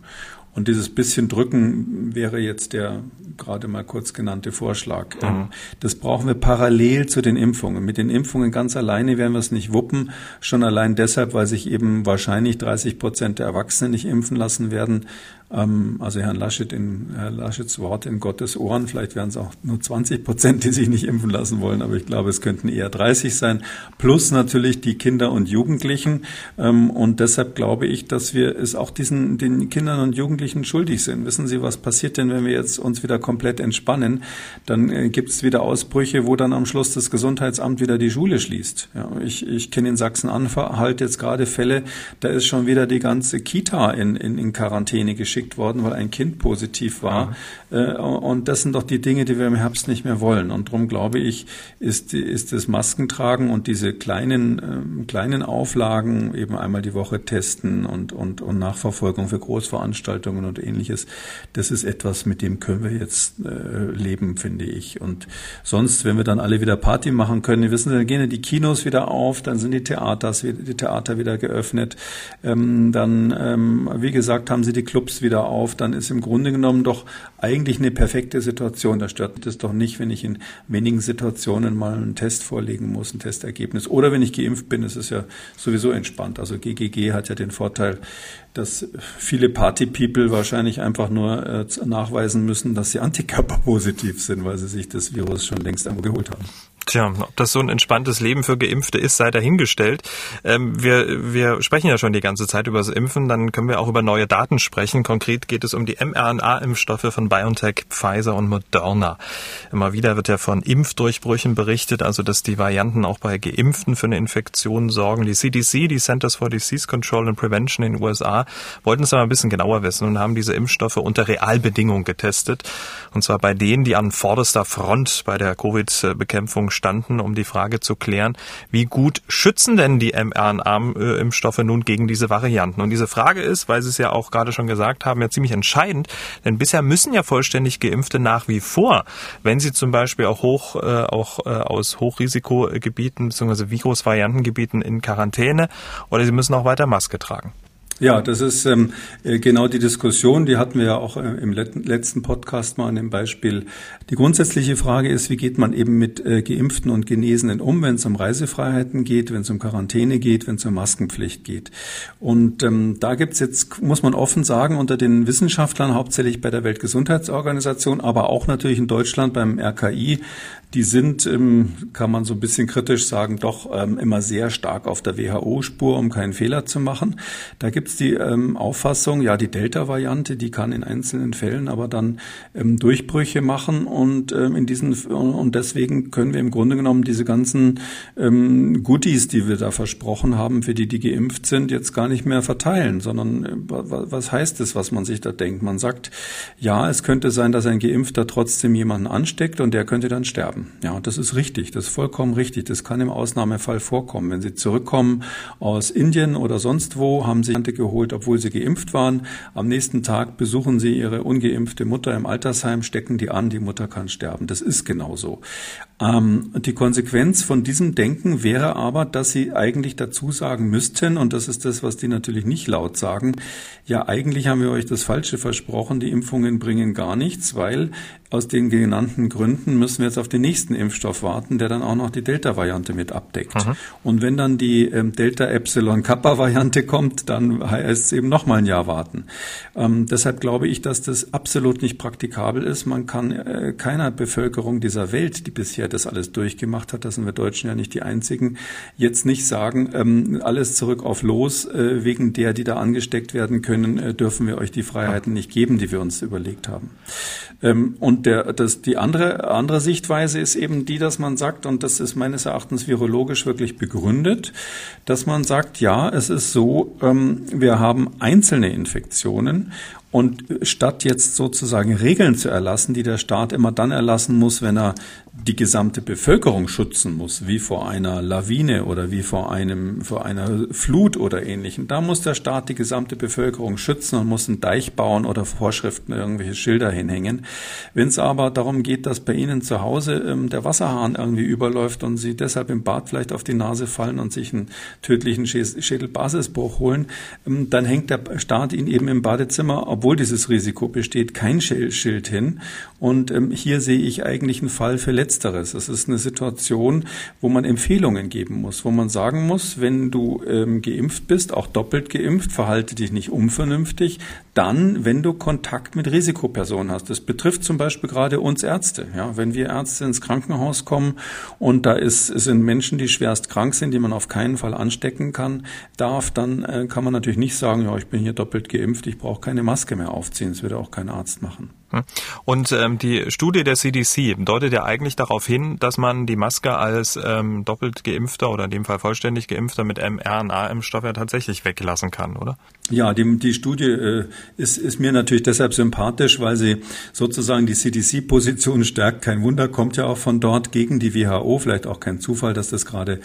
Und dieses bisschen drücken wäre jetzt der gerade mal kurz genannte Vorschlag. Mhm. Ähm, das brauchen wir parallel zu den Impfungen. Mit den Impfungen ganz alleine werden wir es nicht wuppen. Schon allein deshalb, weil sich eben wahrscheinlich 30 Prozent der Erwachsenen nicht impfen lassen werden ähm, also Herrn Laschet in Herr Laschets Wort in Gottes Ohren. Vielleicht wären es auch nur 20 Prozent, die sich nicht impfen lassen wollen, aber ich glaube, es könnten eher 30 sein. Plus natürlich die Kinder und Jugendlichen. Ähm, und deshalb glaube ich, dass wir es auch diesen den Kindern und Jugendlichen schuldig sind. Wissen Sie, was passiert denn, wenn wir jetzt uns wieder komplett entspannen? Dann äh, gibt es wieder Ausbrüche, wo dann am Schluss das Gesundheitsamt wieder die Schule schließt. Ja, ich, ich kenne in Sachsen-Anhalt jetzt gerade Fälle, da ist schon wieder die ganze Kita in, in, in Quarantäne geschickt geschickt worden, weil ein Kind positiv war. Ja. Äh, und das sind doch die Dinge, die wir im Herbst nicht mehr wollen. Und darum glaube ich, ist, ist das Maskentragen und diese kleinen, ähm, kleinen Auflagen, eben einmal die Woche testen und, und, und Nachverfolgung für Großveranstaltungen und ähnliches, das ist etwas, mit dem können wir jetzt äh, leben, finde ich. Und sonst, wenn wir dann alle wieder Party machen können, wissen Sie, dann gehen die Kinos wieder auf, dann sind die Theaters, die Theater wieder geöffnet, ähm, dann, ähm, wie gesagt, haben Sie die Clubs wieder auf, dann ist im Grunde genommen doch eigentlich eine perfekte Situation. Da stört es doch nicht, wenn ich in wenigen Situationen mal einen Test vorlegen muss, ein Testergebnis. Oder wenn ich geimpft bin, ist es ja sowieso entspannt. Also GGG hat ja den Vorteil, dass viele Party-People wahrscheinlich einfach nur äh, nachweisen müssen, dass sie antikörperpositiv sind, weil sie sich das Virus schon längst einmal geholt haben. Tja, ob das so ein entspanntes Leben für Geimpfte ist, sei dahingestellt. Ähm, wir, wir sprechen ja schon die ganze Zeit über das Impfen, dann können wir auch über neue Daten sprechen. Konkret geht es um die mRNA-Impfstoffe von BioNTech, Pfizer und Moderna. Immer wieder wird ja von Impfdurchbrüchen berichtet, also dass die Varianten auch bei Geimpften für eine Infektion sorgen. Die CDC, die Centers for Disease Control and Prevention in den USA, wollten es aber ein bisschen genauer wissen und haben diese Impfstoffe unter Realbedingungen getestet. Und zwar bei denen, die an vorderster Front bei der Covid-Bekämpfung standen, um die Frage zu klären, wie gut schützen denn die mRNA-Impfstoffe nun gegen diese Varianten? Und diese Frage ist, weil Sie es ja auch gerade schon gesagt haben, ja ziemlich entscheidend, denn bisher müssen ja vollständig Geimpfte nach wie vor, wenn sie zum Beispiel auch hoch, äh, auch äh, aus Hochrisikogebieten bzw. Virusvariantengebieten in Quarantäne oder sie müssen auch weiter Maske tragen. Ja, das ist ähm, äh, genau die Diskussion, die hatten wir ja auch äh, im letzten Podcast mal an dem Beispiel. Die grundsätzliche Frage ist, wie geht man eben mit äh, Geimpften und Genesenen um, wenn es um Reisefreiheiten geht, wenn es um Quarantäne geht, wenn es um Maskenpflicht geht. Und ähm, da gibt's jetzt, muss man offen sagen, unter den Wissenschaftlern, hauptsächlich bei der Weltgesundheitsorganisation, aber auch natürlich in Deutschland beim RKI, die sind, ähm, kann man so ein bisschen kritisch sagen, doch ähm, immer sehr stark auf der WHO-Spur, um keinen Fehler zu machen. Da gibt es die ähm, Auffassung, ja, die Delta-Variante, die kann in einzelnen Fällen aber dann Durchbrüche machen und in diesen und deswegen können wir im Grunde genommen diese ganzen Goodies, die wir da versprochen haben, für die, die geimpft sind, jetzt gar nicht mehr verteilen, sondern äh, was heißt es, was man sich da denkt? Man sagt, ja, es könnte sein, dass ein Geimpfter trotzdem jemanden ansteckt und der könnte dann sterben. Ja, und das ist richtig, das ist vollkommen richtig. Das kann im Ausnahmefall vorkommen. Wenn Sie zurückkommen aus Indien oder sonst wo, haben Sie Tante geholt, obwohl Sie geimpft waren. Am nächsten Tag besuchen Sie Ihre ungeimpfte Mutter im Altersheim, stecken die an, die Mutter kann sterben. Das ist genauso. Ähm, die Konsequenz von diesem Denken wäre aber, dass Sie eigentlich dazu sagen müssten, und das ist das, was die natürlich nicht laut sagen, ja, eigentlich haben wir euch das Falsche versprochen, die Impfungen bringen gar nichts, weil aus den genannten Gründen müssen wir jetzt auf den nächsten Impfstoff warten, der dann auch noch die Delta-Variante mit abdeckt. Mhm. Und wenn dann die ähm, Delta-Epsilon-Kappa-Variante kommt, dann heißt es eben nochmal ein Jahr warten. Ähm, deshalb glaube ich, dass das absolut nicht praktikabel ist. Man kann äh, keiner Bevölkerung dieser Welt, die bisher das alles durchgemacht hat, das sind wir Deutschen ja nicht die einzigen, jetzt nicht sagen, ähm, alles zurück auf los, äh, wegen der, die da angesteckt werden können, äh, dürfen wir euch die Freiheiten nicht geben, die wir uns überlegt haben. Ähm, und der, das, die andere, andere Sichtweise ist eben die, dass man sagt, und das ist meines Erachtens virologisch wirklich begründet, dass man sagt, ja, es ist so, ähm, wir haben einzelne Infektionen und statt jetzt sozusagen Regeln zu erlassen, die der Staat immer dann erlassen muss, wenn er die gesamte Bevölkerung schützen muss, wie vor einer Lawine oder wie vor einem, vor einer Flut oder ähnlichem. Da muss der Staat die gesamte Bevölkerung schützen und muss einen Deich bauen oder Vorschriften irgendwelche Schilder hinhängen. Wenn es aber darum geht, dass bei Ihnen zu Hause ähm, der Wasserhahn irgendwie überläuft und Sie deshalb im Bad vielleicht auf die Nase fallen und sich einen tödlichen Schädelbasisbruch holen, ähm, dann hängt der Staat Ihnen eben im Badezimmer, obwohl dieses Risiko besteht, kein Schild hin. Und ähm, hier sehe ich eigentlich einen Fall für Letzteres. Es ist eine Situation, wo man Empfehlungen geben muss, wo man sagen muss, wenn du ähm, geimpft bist, auch doppelt geimpft, verhalte dich nicht unvernünftig, dann, wenn du Kontakt mit Risikopersonen hast. Das betrifft zum Beispiel gerade uns Ärzte. Ja, wenn wir Ärzte ins Krankenhaus kommen und da ist, sind Menschen, die schwerst krank sind, die man auf keinen Fall anstecken kann, darf, dann äh, kann man natürlich nicht sagen, ja, ich bin hier doppelt geimpft, ich brauche keine Maske mehr aufziehen. Das würde auch kein Arzt machen. Hm. Und ähm, die Studie der CDC deutet ja eigentlich darauf hin, dass man die Maske als ähm, doppelt geimpfter oder in dem Fall vollständig geimpfter mit mRNA-Impfstoff ja tatsächlich weglassen kann, oder? Ja, die, die Studie äh, ist, ist mir natürlich deshalb sympathisch, weil sie sozusagen die CDC-Position stärkt. Kein Wunder, kommt ja auch von dort gegen die WHO. Vielleicht auch kein Zufall, dass das gerade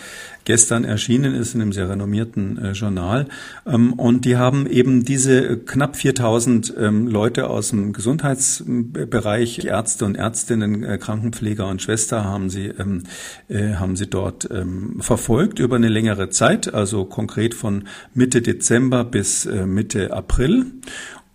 gestern erschienen ist in einem sehr renommierten äh, Journal. Ähm, und die haben eben diese knapp 4000 ähm, Leute aus dem Gesundheitsbereich, Ärzte und Ärztinnen, äh, Krankenpfleger und Schwester haben sie, ähm, äh, haben sie dort ähm, verfolgt über eine längere Zeit, also konkret von Mitte Dezember bis äh, Mitte April.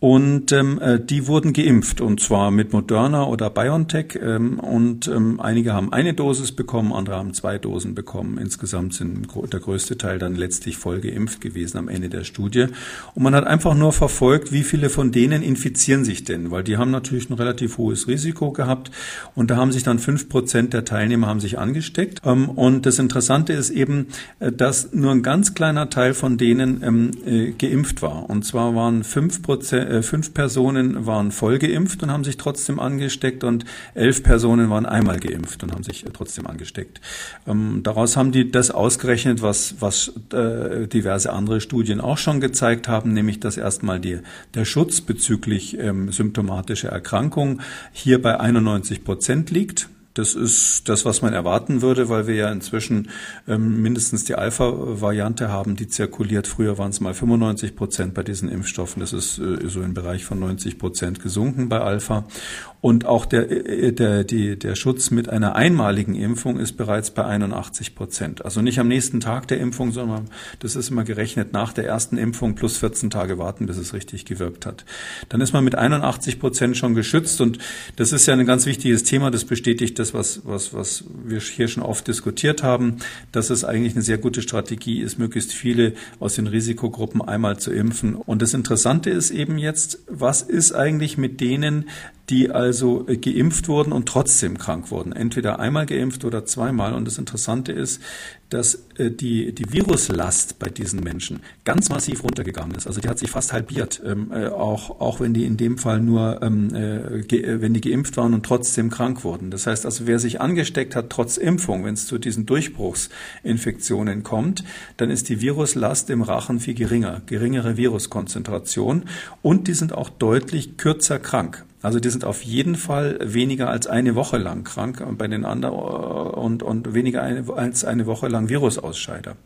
Und ähm, äh, die wurden geimpft, und zwar mit Moderna oder BioNTech. Ähm, und ähm, einige haben eine Dosis bekommen, andere haben zwei Dosen bekommen. Insgesamt sind der größte Teil dann letztlich voll geimpft gewesen am Ende der Studie. Und man hat einfach nur verfolgt, wie viele von denen infizieren sich denn, weil die haben natürlich ein relativ hohes Risiko gehabt. Und da haben sich dann fünf Prozent der Teilnehmer haben sich angesteckt. Ähm, und das Interessante ist eben, äh, dass nur ein ganz kleiner Teil von denen ähm, äh, geimpft war. Und zwar waren fünf Prozent äh, fünf Personen waren voll geimpft und haben sich trotzdem angesteckt und elf Personen waren einmal geimpft und haben sich trotzdem angesteckt. Ähm, daraus haben die das ausgerechnet, was, was äh, diverse andere Studien auch schon gezeigt haben, nämlich dass erstmal die, der Schutz bezüglich ähm, symptomatischer Erkrankung hier bei 91 Prozent liegt. Das ist das, was man erwarten würde, weil wir ja inzwischen ähm, mindestens die Alpha-Variante haben, die zirkuliert. Früher waren es mal 95 Prozent bei diesen Impfstoffen. Das ist äh, so im Bereich von 90 Prozent gesunken bei Alpha. Und auch der, äh, der, die, der Schutz mit einer einmaligen Impfung ist bereits bei 81 Prozent. Also nicht am nächsten Tag der Impfung, sondern das ist immer gerechnet nach der ersten Impfung plus 14 Tage warten, bis es richtig gewirkt hat. Dann ist man mit 81 Prozent schon geschützt. Und das ist ja ein ganz wichtiges Thema. Das bestätigt das, was, was, was wir hier schon oft diskutiert haben, dass es eigentlich eine sehr gute Strategie ist, möglichst viele aus den Risikogruppen einmal zu impfen. Und das Interessante ist eben jetzt, was ist eigentlich mit denen, die also äh, geimpft wurden und trotzdem krank wurden. Entweder einmal geimpft oder zweimal. Und das Interessante ist, dass äh, die, die Viruslast bei diesen Menschen ganz massiv runtergegangen ist. Also die hat sich fast halbiert, ähm, äh, auch, auch wenn die in dem Fall nur, ähm, wenn die geimpft waren und trotzdem krank wurden. Das heißt also, wer sich angesteckt hat trotz Impfung, wenn es zu diesen Durchbruchsinfektionen kommt, dann ist die Viruslast im Rachen viel geringer, geringere Viruskonzentration und die sind auch deutlich kürzer krank. Also die sind auf jeden Fall weniger als eine Woche lang krank bei den anderen und, und weniger eine, als eine Woche lang Virusausscheider.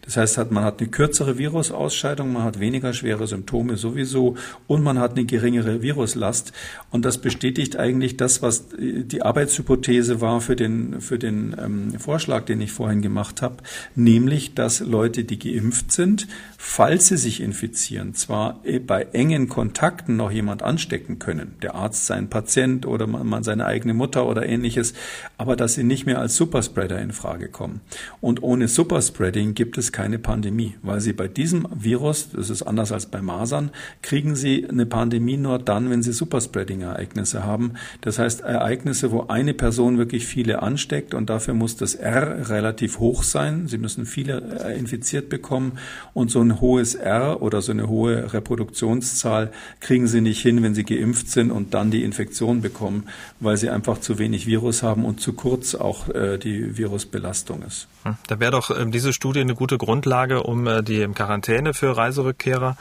Das heißt, man hat eine kürzere Virusausscheidung, man hat weniger schwere Symptome sowieso und man hat eine geringere Viruslast. Und das bestätigt eigentlich das, was die Arbeitshypothese war für den, für den ähm, Vorschlag, den ich vorhin gemacht habe, nämlich, dass Leute, die geimpft sind, falls sie sich infizieren, zwar bei engen Kontakten noch jemand anstecken können. Der Arzt seinen Patient oder man seine eigene Mutter oder ähnliches, aber dass sie nicht mehr als Superspreader in Frage kommen. Und ohne Superspreading gibt es keine Pandemie, weil sie bei diesem Virus, das ist anders als bei Masern, kriegen sie eine Pandemie nur dann, wenn sie Superspreading-Ereignisse haben. Das heißt Ereignisse, wo eine Person wirklich viele ansteckt und dafür muss das R relativ hoch sein. Sie müssen viele äh, infiziert bekommen und so ein hohes R oder so eine hohe Reproduktionszahl kriegen sie nicht hin, wenn sie geimpft sind und dann die Infektion bekommen, weil sie einfach zu wenig Virus haben und zu kurz auch äh, die Virusbelastung ist. Hm, da wäre doch äh, diese Studie eine gute Grundlage, um äh, die Quarantäne für Reiserückkehrer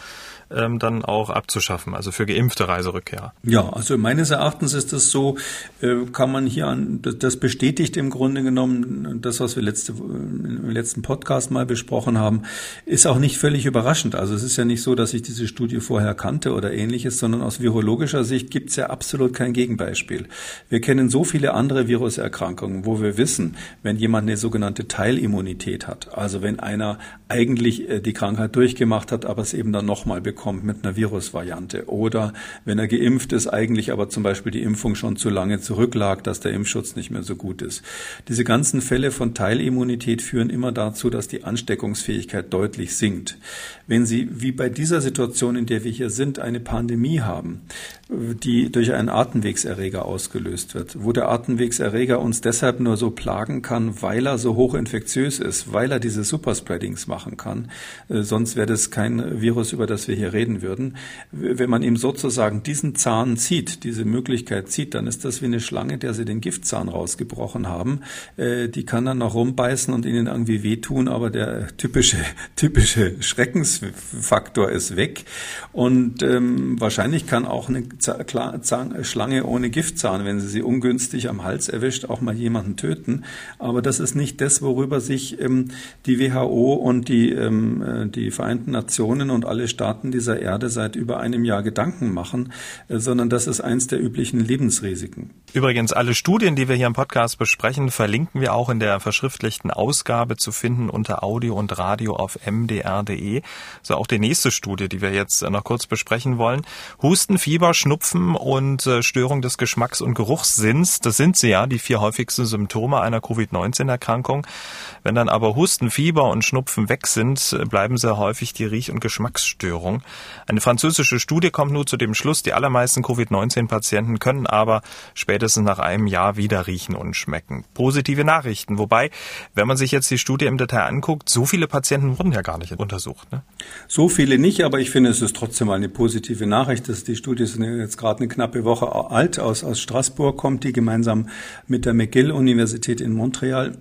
ähm, dann auch abzuschaffen, also für geimpfte Reiserückkehrer. Ja, also meines Erachtens ist es so, äh, kann man hier an, das bestätigt im Grunde genommen das, was wir letzte, im letzten Podcast mal besprochen haben, ist auch nicht völlig überraschend. Also es ist ja nicht so, dass ich diese Studie vorher kannte oder ähnliches, sondern aus virologischer Sicht gibt es ja absolut kein Gegenbeispiel. Wir kennen so viele andere Viruserkrankungen, wo wir wissen, wenn jemand eine sogenannte Teilimmunität hat, also wenn einer eigentlich äh, die Krankheit durchgemacht hat, aber es eben dann nochmal bekommt, bekommt mit einer Virusvariante. Oder wenn er geimpft ist, eigentlich aber zum Beispiel die Impfung schon zu lange zurücklag, dass der Impfschutz nicht mehr so gut ist. Diese ganzen Fälle von Teilimmunität führen immer dazu, dass die Ansteckungsfähigkeit deutlich sinkt. Wenn Sie, wie bei dieser Situation, in der wir hier sind, eine Pandemie haben, die durch einen Atemwegserreger ausgelöst wird, wo der Atemwegserreger uns deshalb nur so plagen kann, weil er so hochinfektiös ist, weil er diese Superspreadings machen kann. Äh, sonst wäre das kein Virus, über das wir hier reden würden. Wenn man ihm sozusagen diesen Zahn zieht, diese Möglichkeit zieht, dann ist das wie eine Schlange, der sie den Giftzahn rausgebrochen haben. Äh, die kann dann noch rumbeißen und ihnen irgendwie wehtun, aber der typische, typische Schreckensfaktor ist weg. Und ähm, wahrscheinlich kann auch eine Schlange ohne Giftzahn, wenn sie sie ungünstig am Hals erwischt, auch mal jemanden töten. Aber das ist nicht das, worüber sich ähm, die WHO und die, ähm, äh, die Vereinten Nationen und alle Staaten dieser Erde seit über einem Jahr Gedanken machen, äh, sondern das ist eins der üblichen Lebensrisiken. Übrigens, alle Studien, die wir hier im Podcast besprechen, verlinken wir auch in der verschriftlichten Ausgabe zu finden unter Audio und Radio auf mdr.de. So auch die nächste Studie, die wir jetzt noch kurz besprechen wollen. Husten, Fieber, Schnupfen und äh, Störung des Geschmacks- und Geruchssinns, das sind sie ja, die vier häufigsten Symptome einer Covid-19-Erkrankung. Wenn dann aber Husten, Fieber und Schnupfen weg sind, bleiben sehr häufig die Riech- und Geschmacksstörung. Eine französische Studie kommt nun zu dem Schluss, die allermeisten Covid-19-Patienten können aber spätestens nach einem Jahr wieder riechen und schmecken. Positive Nachrichten. Wobei, wenn man sich jetzt die Studie im Detail anguckt, so viele Patienten wurden ja gar nicht untersucht. Ne? So viele nicht, aber ich finde, es ist trotzdem mal eine positive Nachricht, dass die Studie ist jetzt gerade eine knappe Woche alt aus, aus Straßburg kommt, die gemeinsam mit der McGill-Universität in Montreal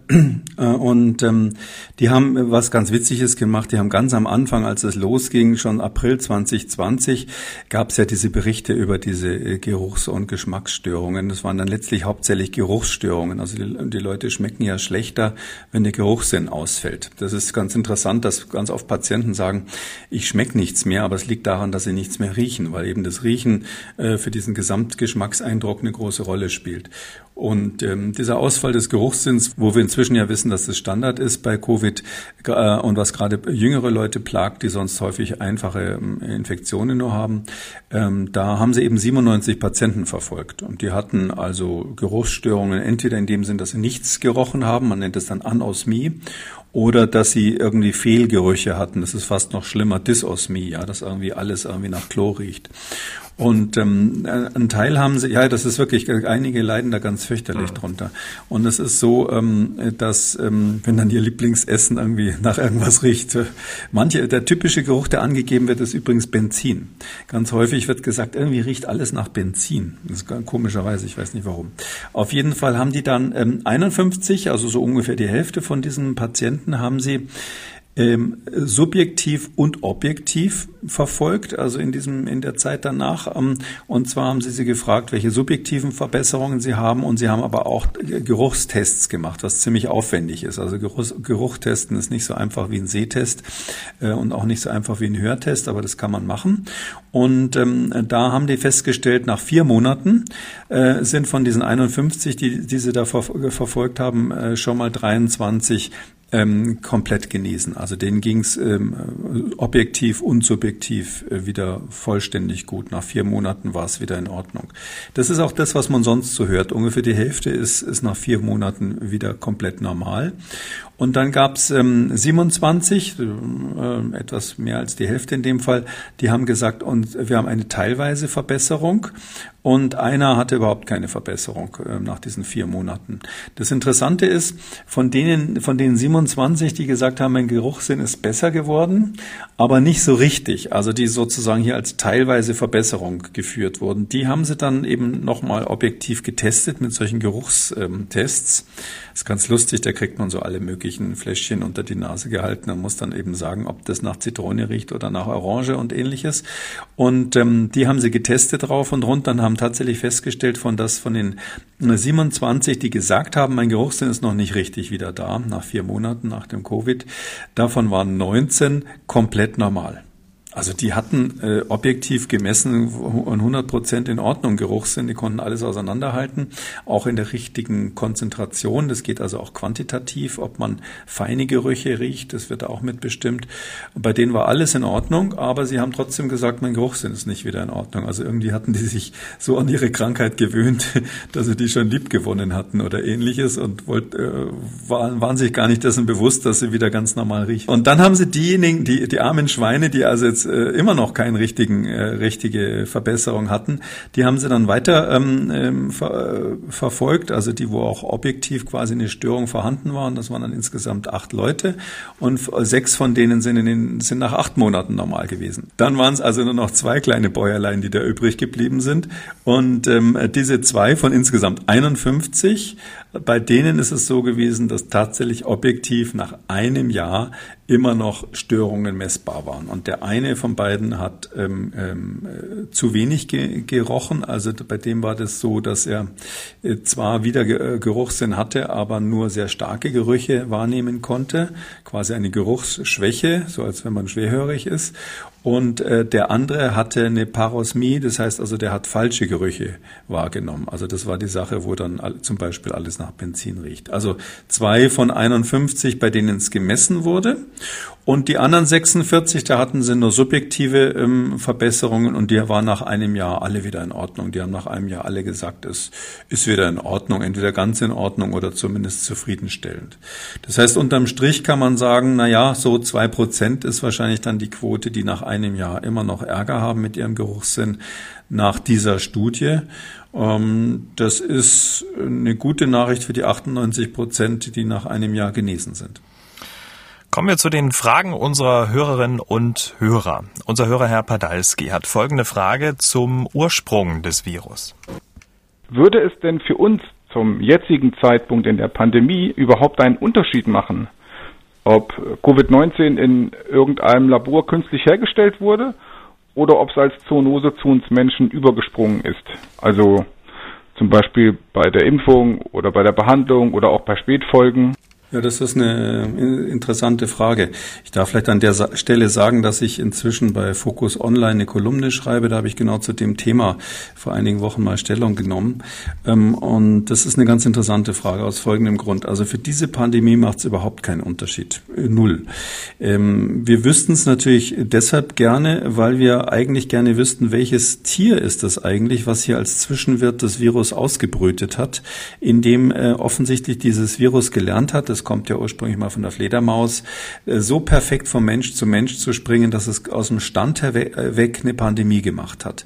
äh, und ähm, die haben was ganz Witziges gemacht. Die haben ganz am Anfang, als es losging, schon April 2020, gab es ja diese Berichte über diese äh, Geruchs- und Geschmacksstörungen. Das waren dann letztlich hauptsächlich Geruchsstörungen. Also die, die Leute schmecken ja schlechter, wenn der Geruchssinn ausfällt. Das ist ganz interessant, dass ganz oft Patienten sagen, ich schmecke nichts mehr, aber es liegt daran, dass sie nichts mehr riechen, weil eben das Riechen äh, für diesen Gesamtgeschmackseindruck eine große Rolle spielt. Und ähm, dieser Ausfall des Geruchssinns, wo wir inzwischen ja wissen, dass das Standard ist bei Covid äh, und was gerade jüngere Leute plagt, die sonst häufig einfache Infektionen nur haben, ähm, da haben sie eben 97 Patienten verfolgt. Und die hatten also Geruchsstörungen, entweder in dem Sinn, dass sie nichts gerochen haben, man nennt es dann Anosmie, oder dass sie irgendwie Fehlgerüche hatten. Das ist fast noch schlimmer, Dysosmie, ja, dass irgendwie alles irgendwie nach Klo riecht. Und ähm, ein Teil haben sie, ja, das ist wirklich, einige leiden da ganz fürchterlich mhm. drunter. Und es ist so, ähm, dass ähm, wenn dann ihr Lieblingsessen irgendwie nach irgendwas riecht, äh, manche, der typische Geruch, der angegeben wird, ist übrigens Benzin. Ganz häufig wird gesagt, irgendwie riecht alles nach Benzin. Das ist komischerweise, ich weiß nicht warum. Auf jeden Fall haben die dann ähm, 51, also so ungefähr die Hälfte von diesen Patienten haben sie ähm, subjektiv und objektiv verfolgt, also in diesem in der Zeit danach. Ähm, und zwar haben sie sie gefragt, welche subjektiven Verbesserungen sie haben, und sie haben aber auch Geruchstests gemacht, was ziemlich aufwendig ist. Also Geruch, Geruchtesten ist nicht so einfach wie ein Sehtest äh, und auch nicht so einfach wie ein Hörtest, aber das kann man machen. Und ähm, da haben die festgestellt, nach vier Monaten äh, sind von diesen 51, die, die sie da ver verfolgt haben, äh, schon mal 23 ähm, komplett genesen. Also denen ging es ähm, objektiv und subjektiv äh, wieder vollständig gut. Nach vier Monaten war es wieder in Ordnung. Das ist auch das, was man sonst so hört. Ungefähr die Hälfte ist, ist nach vier Monaten wieder komplett normal. Und dann gab es ähm, 27, äh, etwas mehr als die Hälfte in dem Fall, die haben gesagt, und wir haben eine teilweise Verbesserung. Und einer hatte überhaupt keine Verbesserung äh, nach diesen vier Monaten. Das Interessante ist, von denen, von den 27, die gesagt haben, mein Geruchssinn ist besser geworden, aber nicht so richtig, also die sozusagen hier als teilweise Verbesserung geführt wurden, die haben sie dann eben nochmal objektiv getestet mit solchen Geruchstests. Das ist ganz lustig, da kriegt man so alle möglichen Fläschchen unter die Nase gehalten und muss dann eben sagen, ob das nach Zitrone riecht oder nach Orange und ähnliches. Und ähm, die haben sie getestet drauf und runter und haben tatsächlich festgestellt, von dass von den 27, die gesagt haben, mein Geruchssinn ist noch nicht richtig wieder da, nach vier Monaten nach dem Covid, davon waren 19 komplett normal. Also die hatten äh, objektiv gemessen 100 Prozent in Ordnung Geruchssinn, die konnten alles auseinanderhalten, auch in der richtigen Konzentration. Das geht also auch quantitativ, ob man feine Gerüche riecht, das wird auch mitbestimmt. Bei denen war alles in Ordnung, aber sie haben trotzdem gesagt, mein Geruchssinn ist nicht wieder in Ordnung. Also irgendwie hatten die sich so an ihre Krankheit gewöhnt, dass sie die schon lieb gewonnen hatten oder ähnliches und wollt, äh, waren, waren sich gar nicht dessen bewusst, dass sie wieder ganz normal riechen. Und dann haben sie diejenigen, die, die armen Schweine, die also jetzt äh, immer noch keine richtigen, äh, richtige Verbesserung hatten, die haben sie dann weiter ähm, ähm ver, äh, verfolgt, also die, wo auch objektiv quasi eine Störung vorhanden war. Und das waren dann insgesamt acht Leute und sechs von denen sind, in den, sind nach acht Monaten normal gewesen. Dann waren es also nur noch zwei kleine Bäuerlein, die da übrig geblieben sind. Und ähm, diese zwei von insgesamt 51 bei denen ist es so gewesen, dass tatsächlich objektiv nach einem Jahr immer noch Störungen messbar waren. Und der eine von beiden hat ähm, ähm, zu wenig ge gerochen. Also bei dem war das so, dass er äh, zwar wieder Ge Geruchssinn hatte, aber nur sehr starke Gerüche wahrnehmen konnte. Quasi eine Geruchsschwäche, so als wenn man schwerhörig ist. Und äh, der andere hatte eine Parosmie, das heißt also, der hat falsche Gerüche wahrgenommen. Also das war die Sache, wo dann zum Beispiel alles nach Benzin riecht. Also zwei von 51, bei denen es gemessen wurde. Und die anderen 46, da hatten sie nur subjektive ähm, Verbesserungen und die waren nach einem Jahr alle wieder in Ordnung. Die haben nach einem Jahr alle gesagt, es ist wieder in Ordnung, entweder ganz in Ordnung oder zumindest zufriedenstellend. Das heißt, unterm Strich kann man sagen, na ja, so zwei Prozent ist wahrscheinlich dann die Quote, die nach einem Jahr immer noch Ärger haben mit ihrem Geruchssinn nach dieser Studie. Ähm, das ist eine gute Nachricht für die 98 Prozent, die nach einem Jahr genesen sind. Kommen wir zu den Fragen unserer Hörerinnen und Hörer. Unser Hörer Herr Padalski hat folgende Frage zum Ursprung des Virus. Würde es denn für uns zum jetzigen Zeitpunkt in der Pandemie überhaupt einen Unterschied machen, ob Covid-19 in irgendeinem Labor künstlich hergestellt wurde oder ob es als Zoonose zu uns Menschen übergesprungen ist? Also zum Beispiel bei der Impfung oder bei der Behandlung oder auch bei Spätfolgen. Ja, das ist eine äh, interessante Frage. Ich darf vielleicht an der Stelle sagen, dass ich inzwischen bei Focus Online eine Kolumne schreibe. Da habe ich genau zu dem Thema vor einigen Wochen mal Stellung genommen. Ähm, und das ist eine ganz interessante Frage aus folgendem Grund. Also für diese Pandemie macht es überhaupt keinen Unterschied. Äh, null. Ähm, wir wüssten es natürlich deshalb gerne, weil wir eigentlich gerne wüssten, welches Tier ist das eigentlich, was hier als Zwischenwirt das Virus ausgebrütet hat, in dem äh, offensichtlich dieses Virus gelernt hat. Das kommt ja ursprünglich mal von der Fledermaus, äh, so perfekt vom Mensch zu Mensch zu springen, dass es aus dem Stand äh, weg eine Pandemie gemacht hat.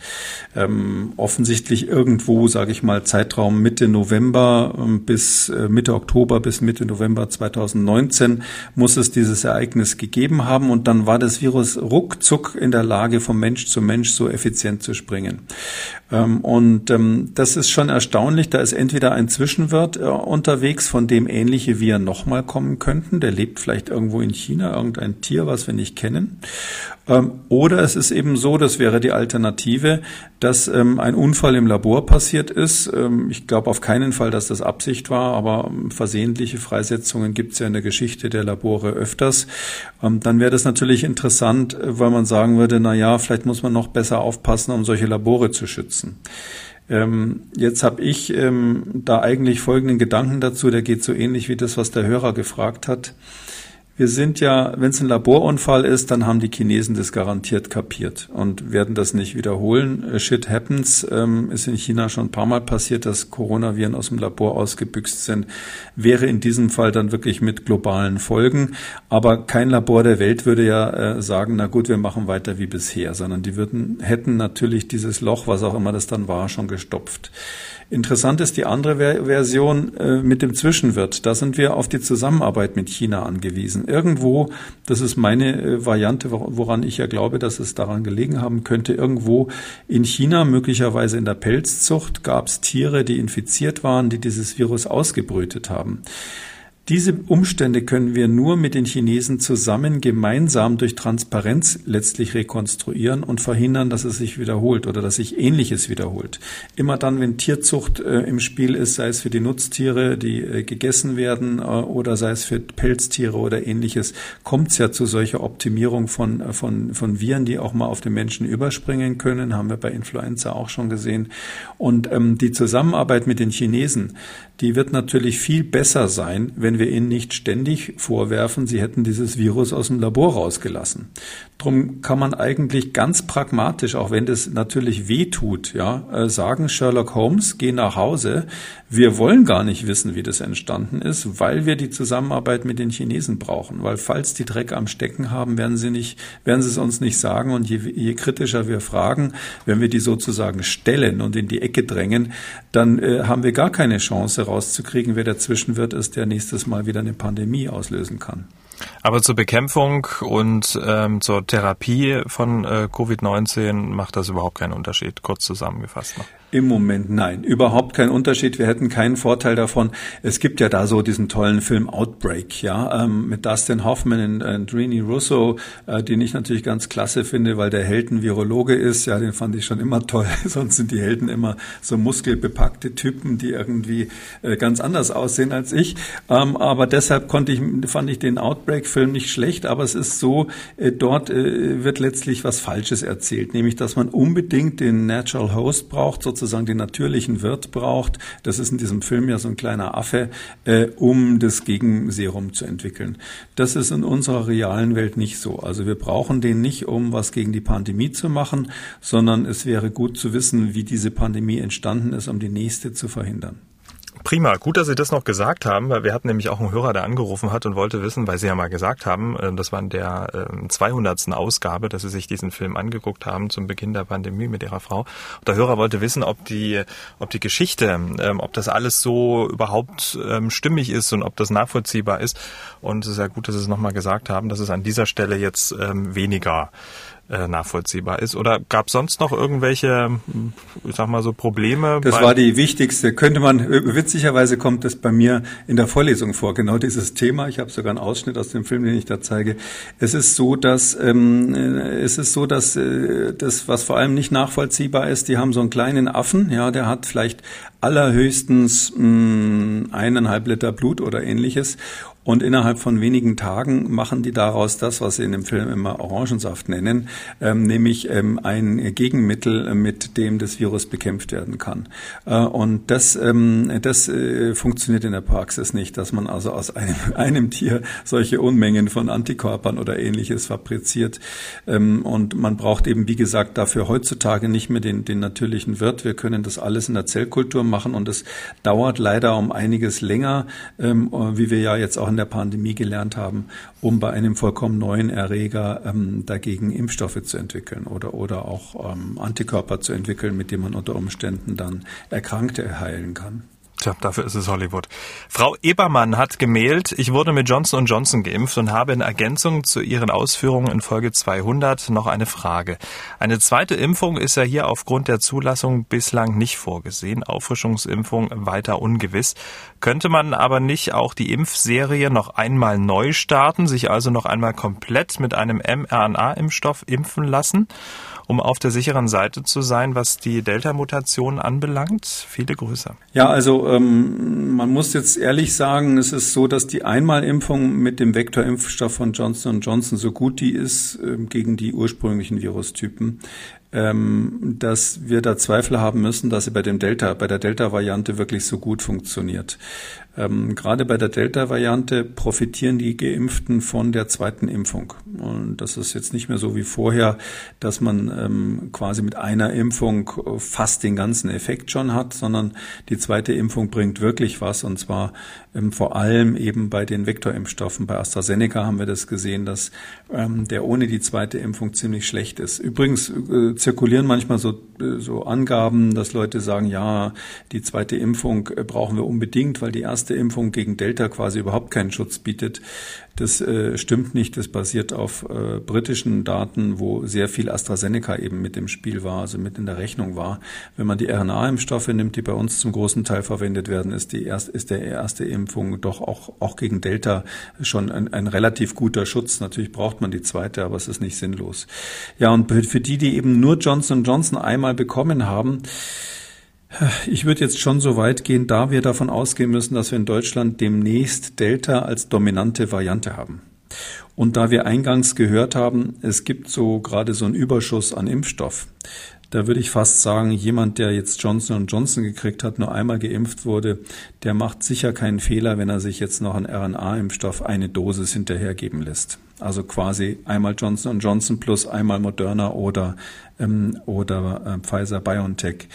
Ähm, offensichtlich irgendwo, sage ich mal, Zeitraum Mitte November ähm, bis äh, Mitte Oktober bis Mitte November 2019 muss es dieses Ereignis gegeben haben und dann war das Virus ruckzuck in der Lage, vom Mensch zu Mensch so effizient zu springen. Ähm, und ähm, das ist schon erstaunlich. Da ist entweder ein Zwischenwirt äh, unterwegs, von dem ähnliche Viren nochmal kommen könnten. Der lebt vielleicht irgendwo in China, irgendein Tier, was wir nicht kennen. Ähm, oder es ist eben so, das wäre die Alternative, dass ein Unfall im Labor passiert ist. Ich glaube auf keinen Fall, dass das Absicht war, aber versehentliche Freisetzungen gibt es ja in der Geschichte der Labore öfters. Dann wäre das natürlich interessant, weil man sagen würde, na ja, vielleicht muss man noch besser aufpassen, um solche Labore zu schützen. Ähm, jetzt habe ich ähm, da eigentlich folgenden Gedanken dazu, der geht so ähnlich wie das, was der Hörer gefragt hat. Wir sind ja, wenn es ein Laborunfall ist, dann haben die Chinesen das garantiert kapiert und werden das nicht wiederholen. Äh, shit happens, ähm, ist in China schon ein paar Mal passiert, dass Coronaviren aus dem Labor ausgebüxt sind. Wäre in diesem Fall dann wirklich mit globalen Folgen. Aber kein Labor der Welt würde ja äh, sagen, na gut, wir machen weiter wie bisher, sondern die würden, hätten natürlich dieses Loch, was auch immer das dann war, schon gestopft. Interessant ist die andere Version äh, mit dem Zwischenwirt. Da sind wir auf die Zusammenarbeit mit China angewiesen. Irgendwo, das ist meine äh, Variante, woran ich ja glaube, dass es daran gelegen haben könnte, irgendwo in China, möglicherweise in der Pelzzucht, gab es Tiere, die infiziert waren, die dieses Virus ausgebrütet haben. Diese Umstände können wir nur mit den Chinesen zusammen gemeinsam durch Transparenz letztlich rekonstruieren und verhindern, dass es sich wiederholt oder dass sich Ähnliches wiederholt. Immer dann, wenn Tierzucht äh, im Spiel ist, sei es für die Nutztiere, die äh, gegessen werden äh, oder sei es für Pelztiere oder Ähnliches, kommt es ja zu solcher Optimierung von, äh, von, von Viren, die auch mal auf den Menschen überspringen können, haben wir bei Influenza auch schon gesehen. Und ähm, die Zusammenarbeit mit den Chinesen, die wird natürlich viel besser sein, wenn wir ihnen nicht ständig vorwerfen, sie hätten dieses Virus aus dem Labor rausgelassen. Drum kann man eigentlich ganz pragmatisch, auch wenn das natürlich weh tut, ja, äh, sagen, Sherlock Holmes, geh nach Hause. Wir wollen gar nicht wissen, wie das entstanden ist, weil wir die Zusammenarbeit mit den Chinesen brauchen. Weil falls die Dreck am Stecken haben, werden sie nicht, werden sie es uns nicht sagen. Und je, je kritischer wir fragen, wenn wir die sozusagen stellen und in die Ecke drängen, dann äh, haben wir gar keine Chance rauszukriegen, wer der Zwischenwirt ist, der nächstes Mal wieder eine Pandemie auslösen kann. Aber zur Bekämpfung und ähm, zur Therapie von äh, Covid-19 macht das überhaupt keinen Unterschied, kurz zusammengefasst. Noch. Im Moment nein, überhaupt kein Unterschied. Wir hätten keinen Vorteil davon. Es gibt ja da so diesen tollen Film Outbreak, ja, ähm, mit Dustin Hoffman und Rini Russo, äh, den ich natürlich ganz klasse finde, weil der Held ein Virologe ist. Ja, den fand ich schon immer toll. Sonst sind die Helden immer so muskelbepackte Typen, die irgendwie äh, ganz anders aussehen als ich. Ähm, aber deshalb konnte ich, fand ich den Outbreak-Film nicht schlecht. Aber es ist so, äh, dort äh, wird letztlich was Falsches erzählt, nämlich dass man unbedingt den Natural Host braucht sozusagen den natürlichen Wirt braucht, das ist in diesem Film ja so ein kleiner Affe, äh, um das Gegenserum zu entwickeln. Das ist in unserer realen Welt nicht so. Also wir brauchen den nicht, um was gegen die Pandemie zu machen, sondern es wäre gut zu wissen, wie diese Pandemie entstanden ist, um die nächste zu verhindern. Prima, gut, dass Sie das noch gesagt haben, weil wir hatten nämlich auch einen Hörer, der angerufen hat und wollte wissen, weil Sie ja mal gesagt haben, äh, das war in der 200. Ähm, Ausgabe, dass Sie sich diesen Film angeguckt haben zum Beginn der Pandemie mit Ihrer Frau. Und der Hörer wollte wissen, ob die, ob die Geschichte, ähm, ob das alles so überhaupt ähm, stimmig ist und ob das nachvollziehbar ist. Und es ist ja gut, dass Sie es nochmal gesagt haben, dass es an dieser Stelle jetzt weniger nachvollziehbar ist. Oder gab es sonst noch irgendwelche, ich sag mal so, Probleme? Das war die wichtigste. Könnte man, witzigerweise kommt das bei mir in der Vorlesung vor, genau dieses Thema. Ich habe sogar einen Ausschnitt aus dem Film, den ich da zeige. Es ist so, dass ähm, äh, es ist so, dass äh, das, was vor allem nicht nachvollziehbar ist, die haben so einen kleinen Affen, ja, der hat vielleicht allerhöchstens mh, eineinhalb Liter Blut oder ähnliches und innerhalb von wenigen Tagen machen die daraus das, was sie in dem Film immer Orangensaft nennen, ähm, nämlich ähm, ein Gegenmittel, mit dem das Virus bekämpft werden kann. Äh, und das, ähm, das äh, funktioniert in der Praxis nicht, dass man also aus einem, einem Tier solche Unmengen von Antikörpern oder ähnliches fabriziert. Ähm, und man braucht eben, wie gesagt, dafür heutzutage nicht mehr den, den natürlichen Wirt. Wir können das alles in der Zellkultur machen und es dauert leider um einiges länger, ähm, wie wir ja jetzt auch in der Pandemie gelernt haben, um bei einem vollkommen neuen Erreger ähm, dagegen Impfstoffe zu entwickeln oder, oder auch ähm, Antikörper zu entwickeln, mit denen man unter Umständen dann Erkrankte heilen kann. Tja, dafür ist es Hollywood. Frau Ebermann hat gemailt, ich wurde mit Johnson Johnson geimpft und habe in Ergänzung zu Ihren Ausführungen in Folge 200 noch eine Frage. Eine zweite Impfung ist ja hier aufgrund der Zulassung bislang nicht vorgesehen. Auffrischungsimpfung weiter ungewiss. Könnte man aber nicht auch die Impfserie noch einmal neu starten, sich also noch einmal komplett mit einem mRNA-Impfstoff impfen lassen? um auf der sicheren Seite zu sein, was die Delta-Mutation anbelangt? Viele Grüße. Ja, also ähm, man muss jetzt ehrlich sagen, es ist so, dass die Einmalimpfung mit dem Vektorimpfstoff von Johnson Johnson so gut die ist äh, gegen die ursprünglichen Virustypen, ähm, dass wir da Zweifel haben müssen, dass sie bei dem Delta, bei der Delta-Variante wirklich so gut funktioniert. Ähm, gerade bei der Delta-Variante profitieren die Geimpften von der zweiten Impfung. Und das ist jetzt nicht mehr so wie vorher, dass man ähm, quasi mit einer Impfung fast den ganzen Effekt schon hat, sondern die zweite Impfung bringt wirklich was. Und zwar ähm, vor allem eben bei den Vektorimpfstoffen. Bei AstraZeneca haben wir das gesehen, dass ähm, der ohne die zweite Impfung ziemlich schlecht ist. Übrigens äh, zirkulieren manchmal so, äh, so Angaben, dass Leute sagen, ja, die zweite Impfung äh, brauchen wir unbedingt, weil die erste Impfung gegen Delta quasi überhaupt keinen Schutz bietet. Das äh, stimmt nicht. Das basiert auf äh, britischen Daten, wo sehr viel AstraZeneca eben mit im Spiel war, also mit in der Rechnung war. Wenn man die RNA-Impfstoffe nimmt, die bei uns zum großen Teil verwendet werden, ist die erst, ist der erste Impfung doch auch, auch gegen Delta schon ein, ein relativ guter Schutz. Natürlich braucht man die zweite, aber es ist nicht sinnlos. Ja, und für die, die eben nur Johnson Johnson einmal bekommen haben, ich würde jetzt schon so weit gehen, da wir davon ausgehen müssen, dass wir in Deutschland demnächst Delta als dominante Variante haben. Und da wir eingangs gehört haben, es gibt so gerade so einen Überschuss an Impfstoff, da würde ich fast sagen, jemand, der jetzt Johnson Johnson gekriegt hat, nur einmal geimpft wurde, der macht sicher keinen Fehler, wenn er sich jetzt noch einen RNA-Impfstoff eine Dosis hinterhergeben lässt. Also quasi einmal Johnson Johnson plus einmal Moderna oder ähm, oder äh, Pfizer BioNTech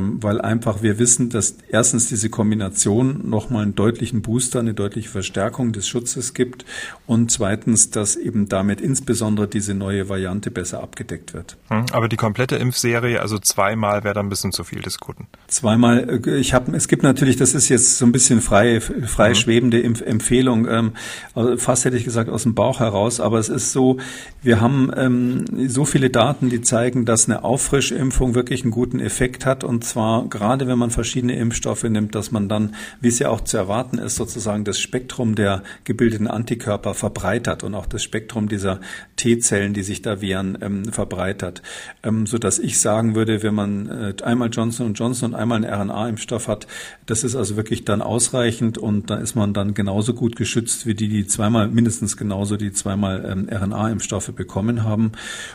weil einfach wir wissen, dass erstens diese Kombination nochmal einen deutlichen Booster, eine deutliche Verstärkung des Schutzes gibt und zweitens, dass eben damit insbesondere diese neue Variante besser abgedeckt wird. Hm, aber die komplette Impfserie, also zweimal, wäre dann ein bisschen zu viel des Guten. Zweimal, äh, ich habe, es gibt natürlich, das ist jetzt so ein bisschen frei, frei mhm. schwebende Impf Empfehlung, ähm, also fast hätte ich gesagt aus dem Bauch heraus, aber es ist so, wir haben ähm, so viele Daten, die zeigen, dass eine Auffrischimpfung wirklich einen guten Effekt hat und zwar gerade wenn man verschiedene Impfstoffe nimmt, dass man dann, wie es ja auch zu erwarten ist, sozusagen das Spektrum der gebildeten Antikörper verbreitert und auch das Spektrum dieser T-Zellen, die sich da wehren, ähm, verbreitert. Ähm, so dass ich sagen würde, wenn man äh, einmal Johnson Johnson und einmal einen RNA-Impfstoff hat, das ist also wirklich dann ausreichend und da ist man dann genauso gut geschützt wie die, die zweimal, mindestens genauso die zweimal ähm, RNA-Impfstoffe bekommen haben.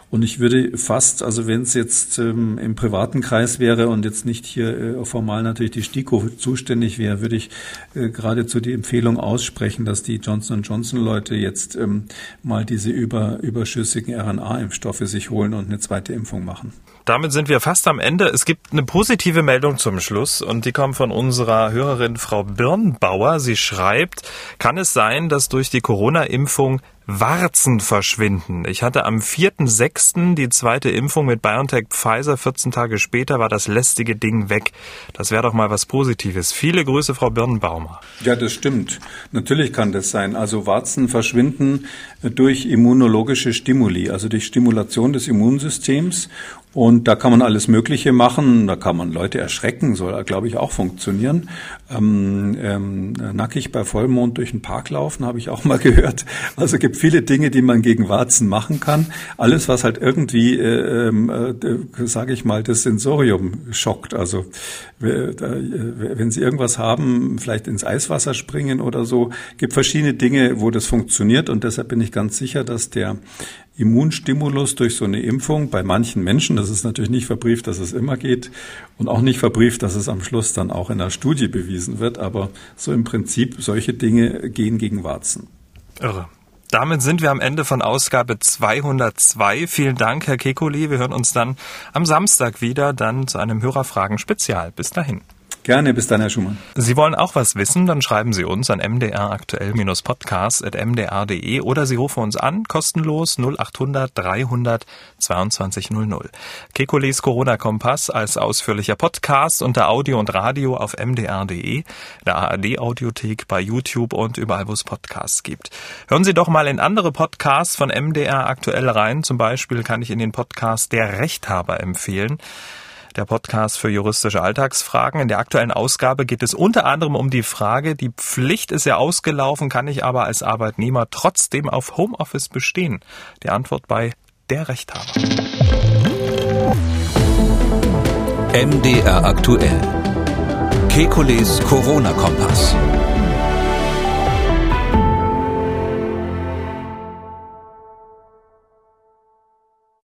Und ich würde fast, also wenn es jetzt ähm, im privaten Kreis wäre und jetzt nicht hier äh, formal natürlich die STIKO zuständig wäre, würde ich äh, geradezu die Empfehlung aussprechen, dass die Johnson Johnson Leute jetzt ähm, mal diese über, überschüssigen RNA-Impfstoffe sich holen und eine zweite Impfung machen. Damit sind wir fast am Ende. Es gibt eine positive Meldung zum Schluss und die kommt von unserer Hörerin Frau Birnbauer. Sie schreibt, kann es sein, dass durch die Corona-Impfung Warzen verschwinden. Ich hatte am 4.6. die zweite Impfung mit BioNTech Pfizer. 14 Tage später war das lästige Ding weg. Das wäre doch mal was Positives. Viele Grüße, Frau Birnbaumer. Ja, das stimmt. Natürlich kann das sein. Also Warzen verschwinden durch immunologische Stimuli, also durch Stimulation des Immunsystems. Und da kann man alles Mögliche machen. Da kann man Leute erschrecken, soll, glaube ich, auch funktionieren. Ähm, ähm, nackig bei Vollmond durch den Park laufen, habe ich auch mal gehört. Also gibt viele Dinge, die man gegen Warzen machen kann. Alles, was halt irgendwie, äh, äh, sage ich mal, das Sensorium schockt. Also wenn Sie irgendwas haben, vielleicht ins Eiswasser springen oder so, gibt verschiedene Dinge, wo das funktioniert. Und deshalb bin ich ganz sicher, dass der Immunstimulus durch so eine Impfung bei manchen Menschen, das ist natürlich nicht verbrieft, dass es immer geht und auch nicht verbrieft, dass es am Schluss dann auch in einer Studie bewiesen wird, aber so im Prinzip solche Dinge gehen gegen Warzen. Irre. Damit sind wir am Ende von Ausgabe 202. Vielen Dank, Herr Kekoli. Wir hören uns dann am Samstag wieder, dann zu einem Hörerfragen-Spezial. Bis dahin. Gerne, bis dann, Herr Schumann. Sie wollen auch was wissen, dann schreiben Sie uns an mdraktuell-podcast.mdr.de oder Sie rufen uns an, kostenlos 0800 300 2200. Kekules Corona-Kompass als ausführlicher Podcast unter Audio und Radio auf mdr.de, der ARD-Audiothek, bei YouTube und überall, wo es Podcasts gibt. Hören Sie doch mal in andere Podcasts von MDR aktuell rein. Zum Beispiel kann ich in den Podcast Der Rechthaber empfehlen der Podcast für juristische Alltagsfragen. In der aktuellen Ausgabe geht es unter anderem um die Frage, die Pflicht ist ja ausgelaufen, kann ich aber als Arbeitnehmer trotzdem auf Homeoffice bestehen? Die Antwort bei der Rechthaber. MDR aktuell. Kekules Corona-Kompass.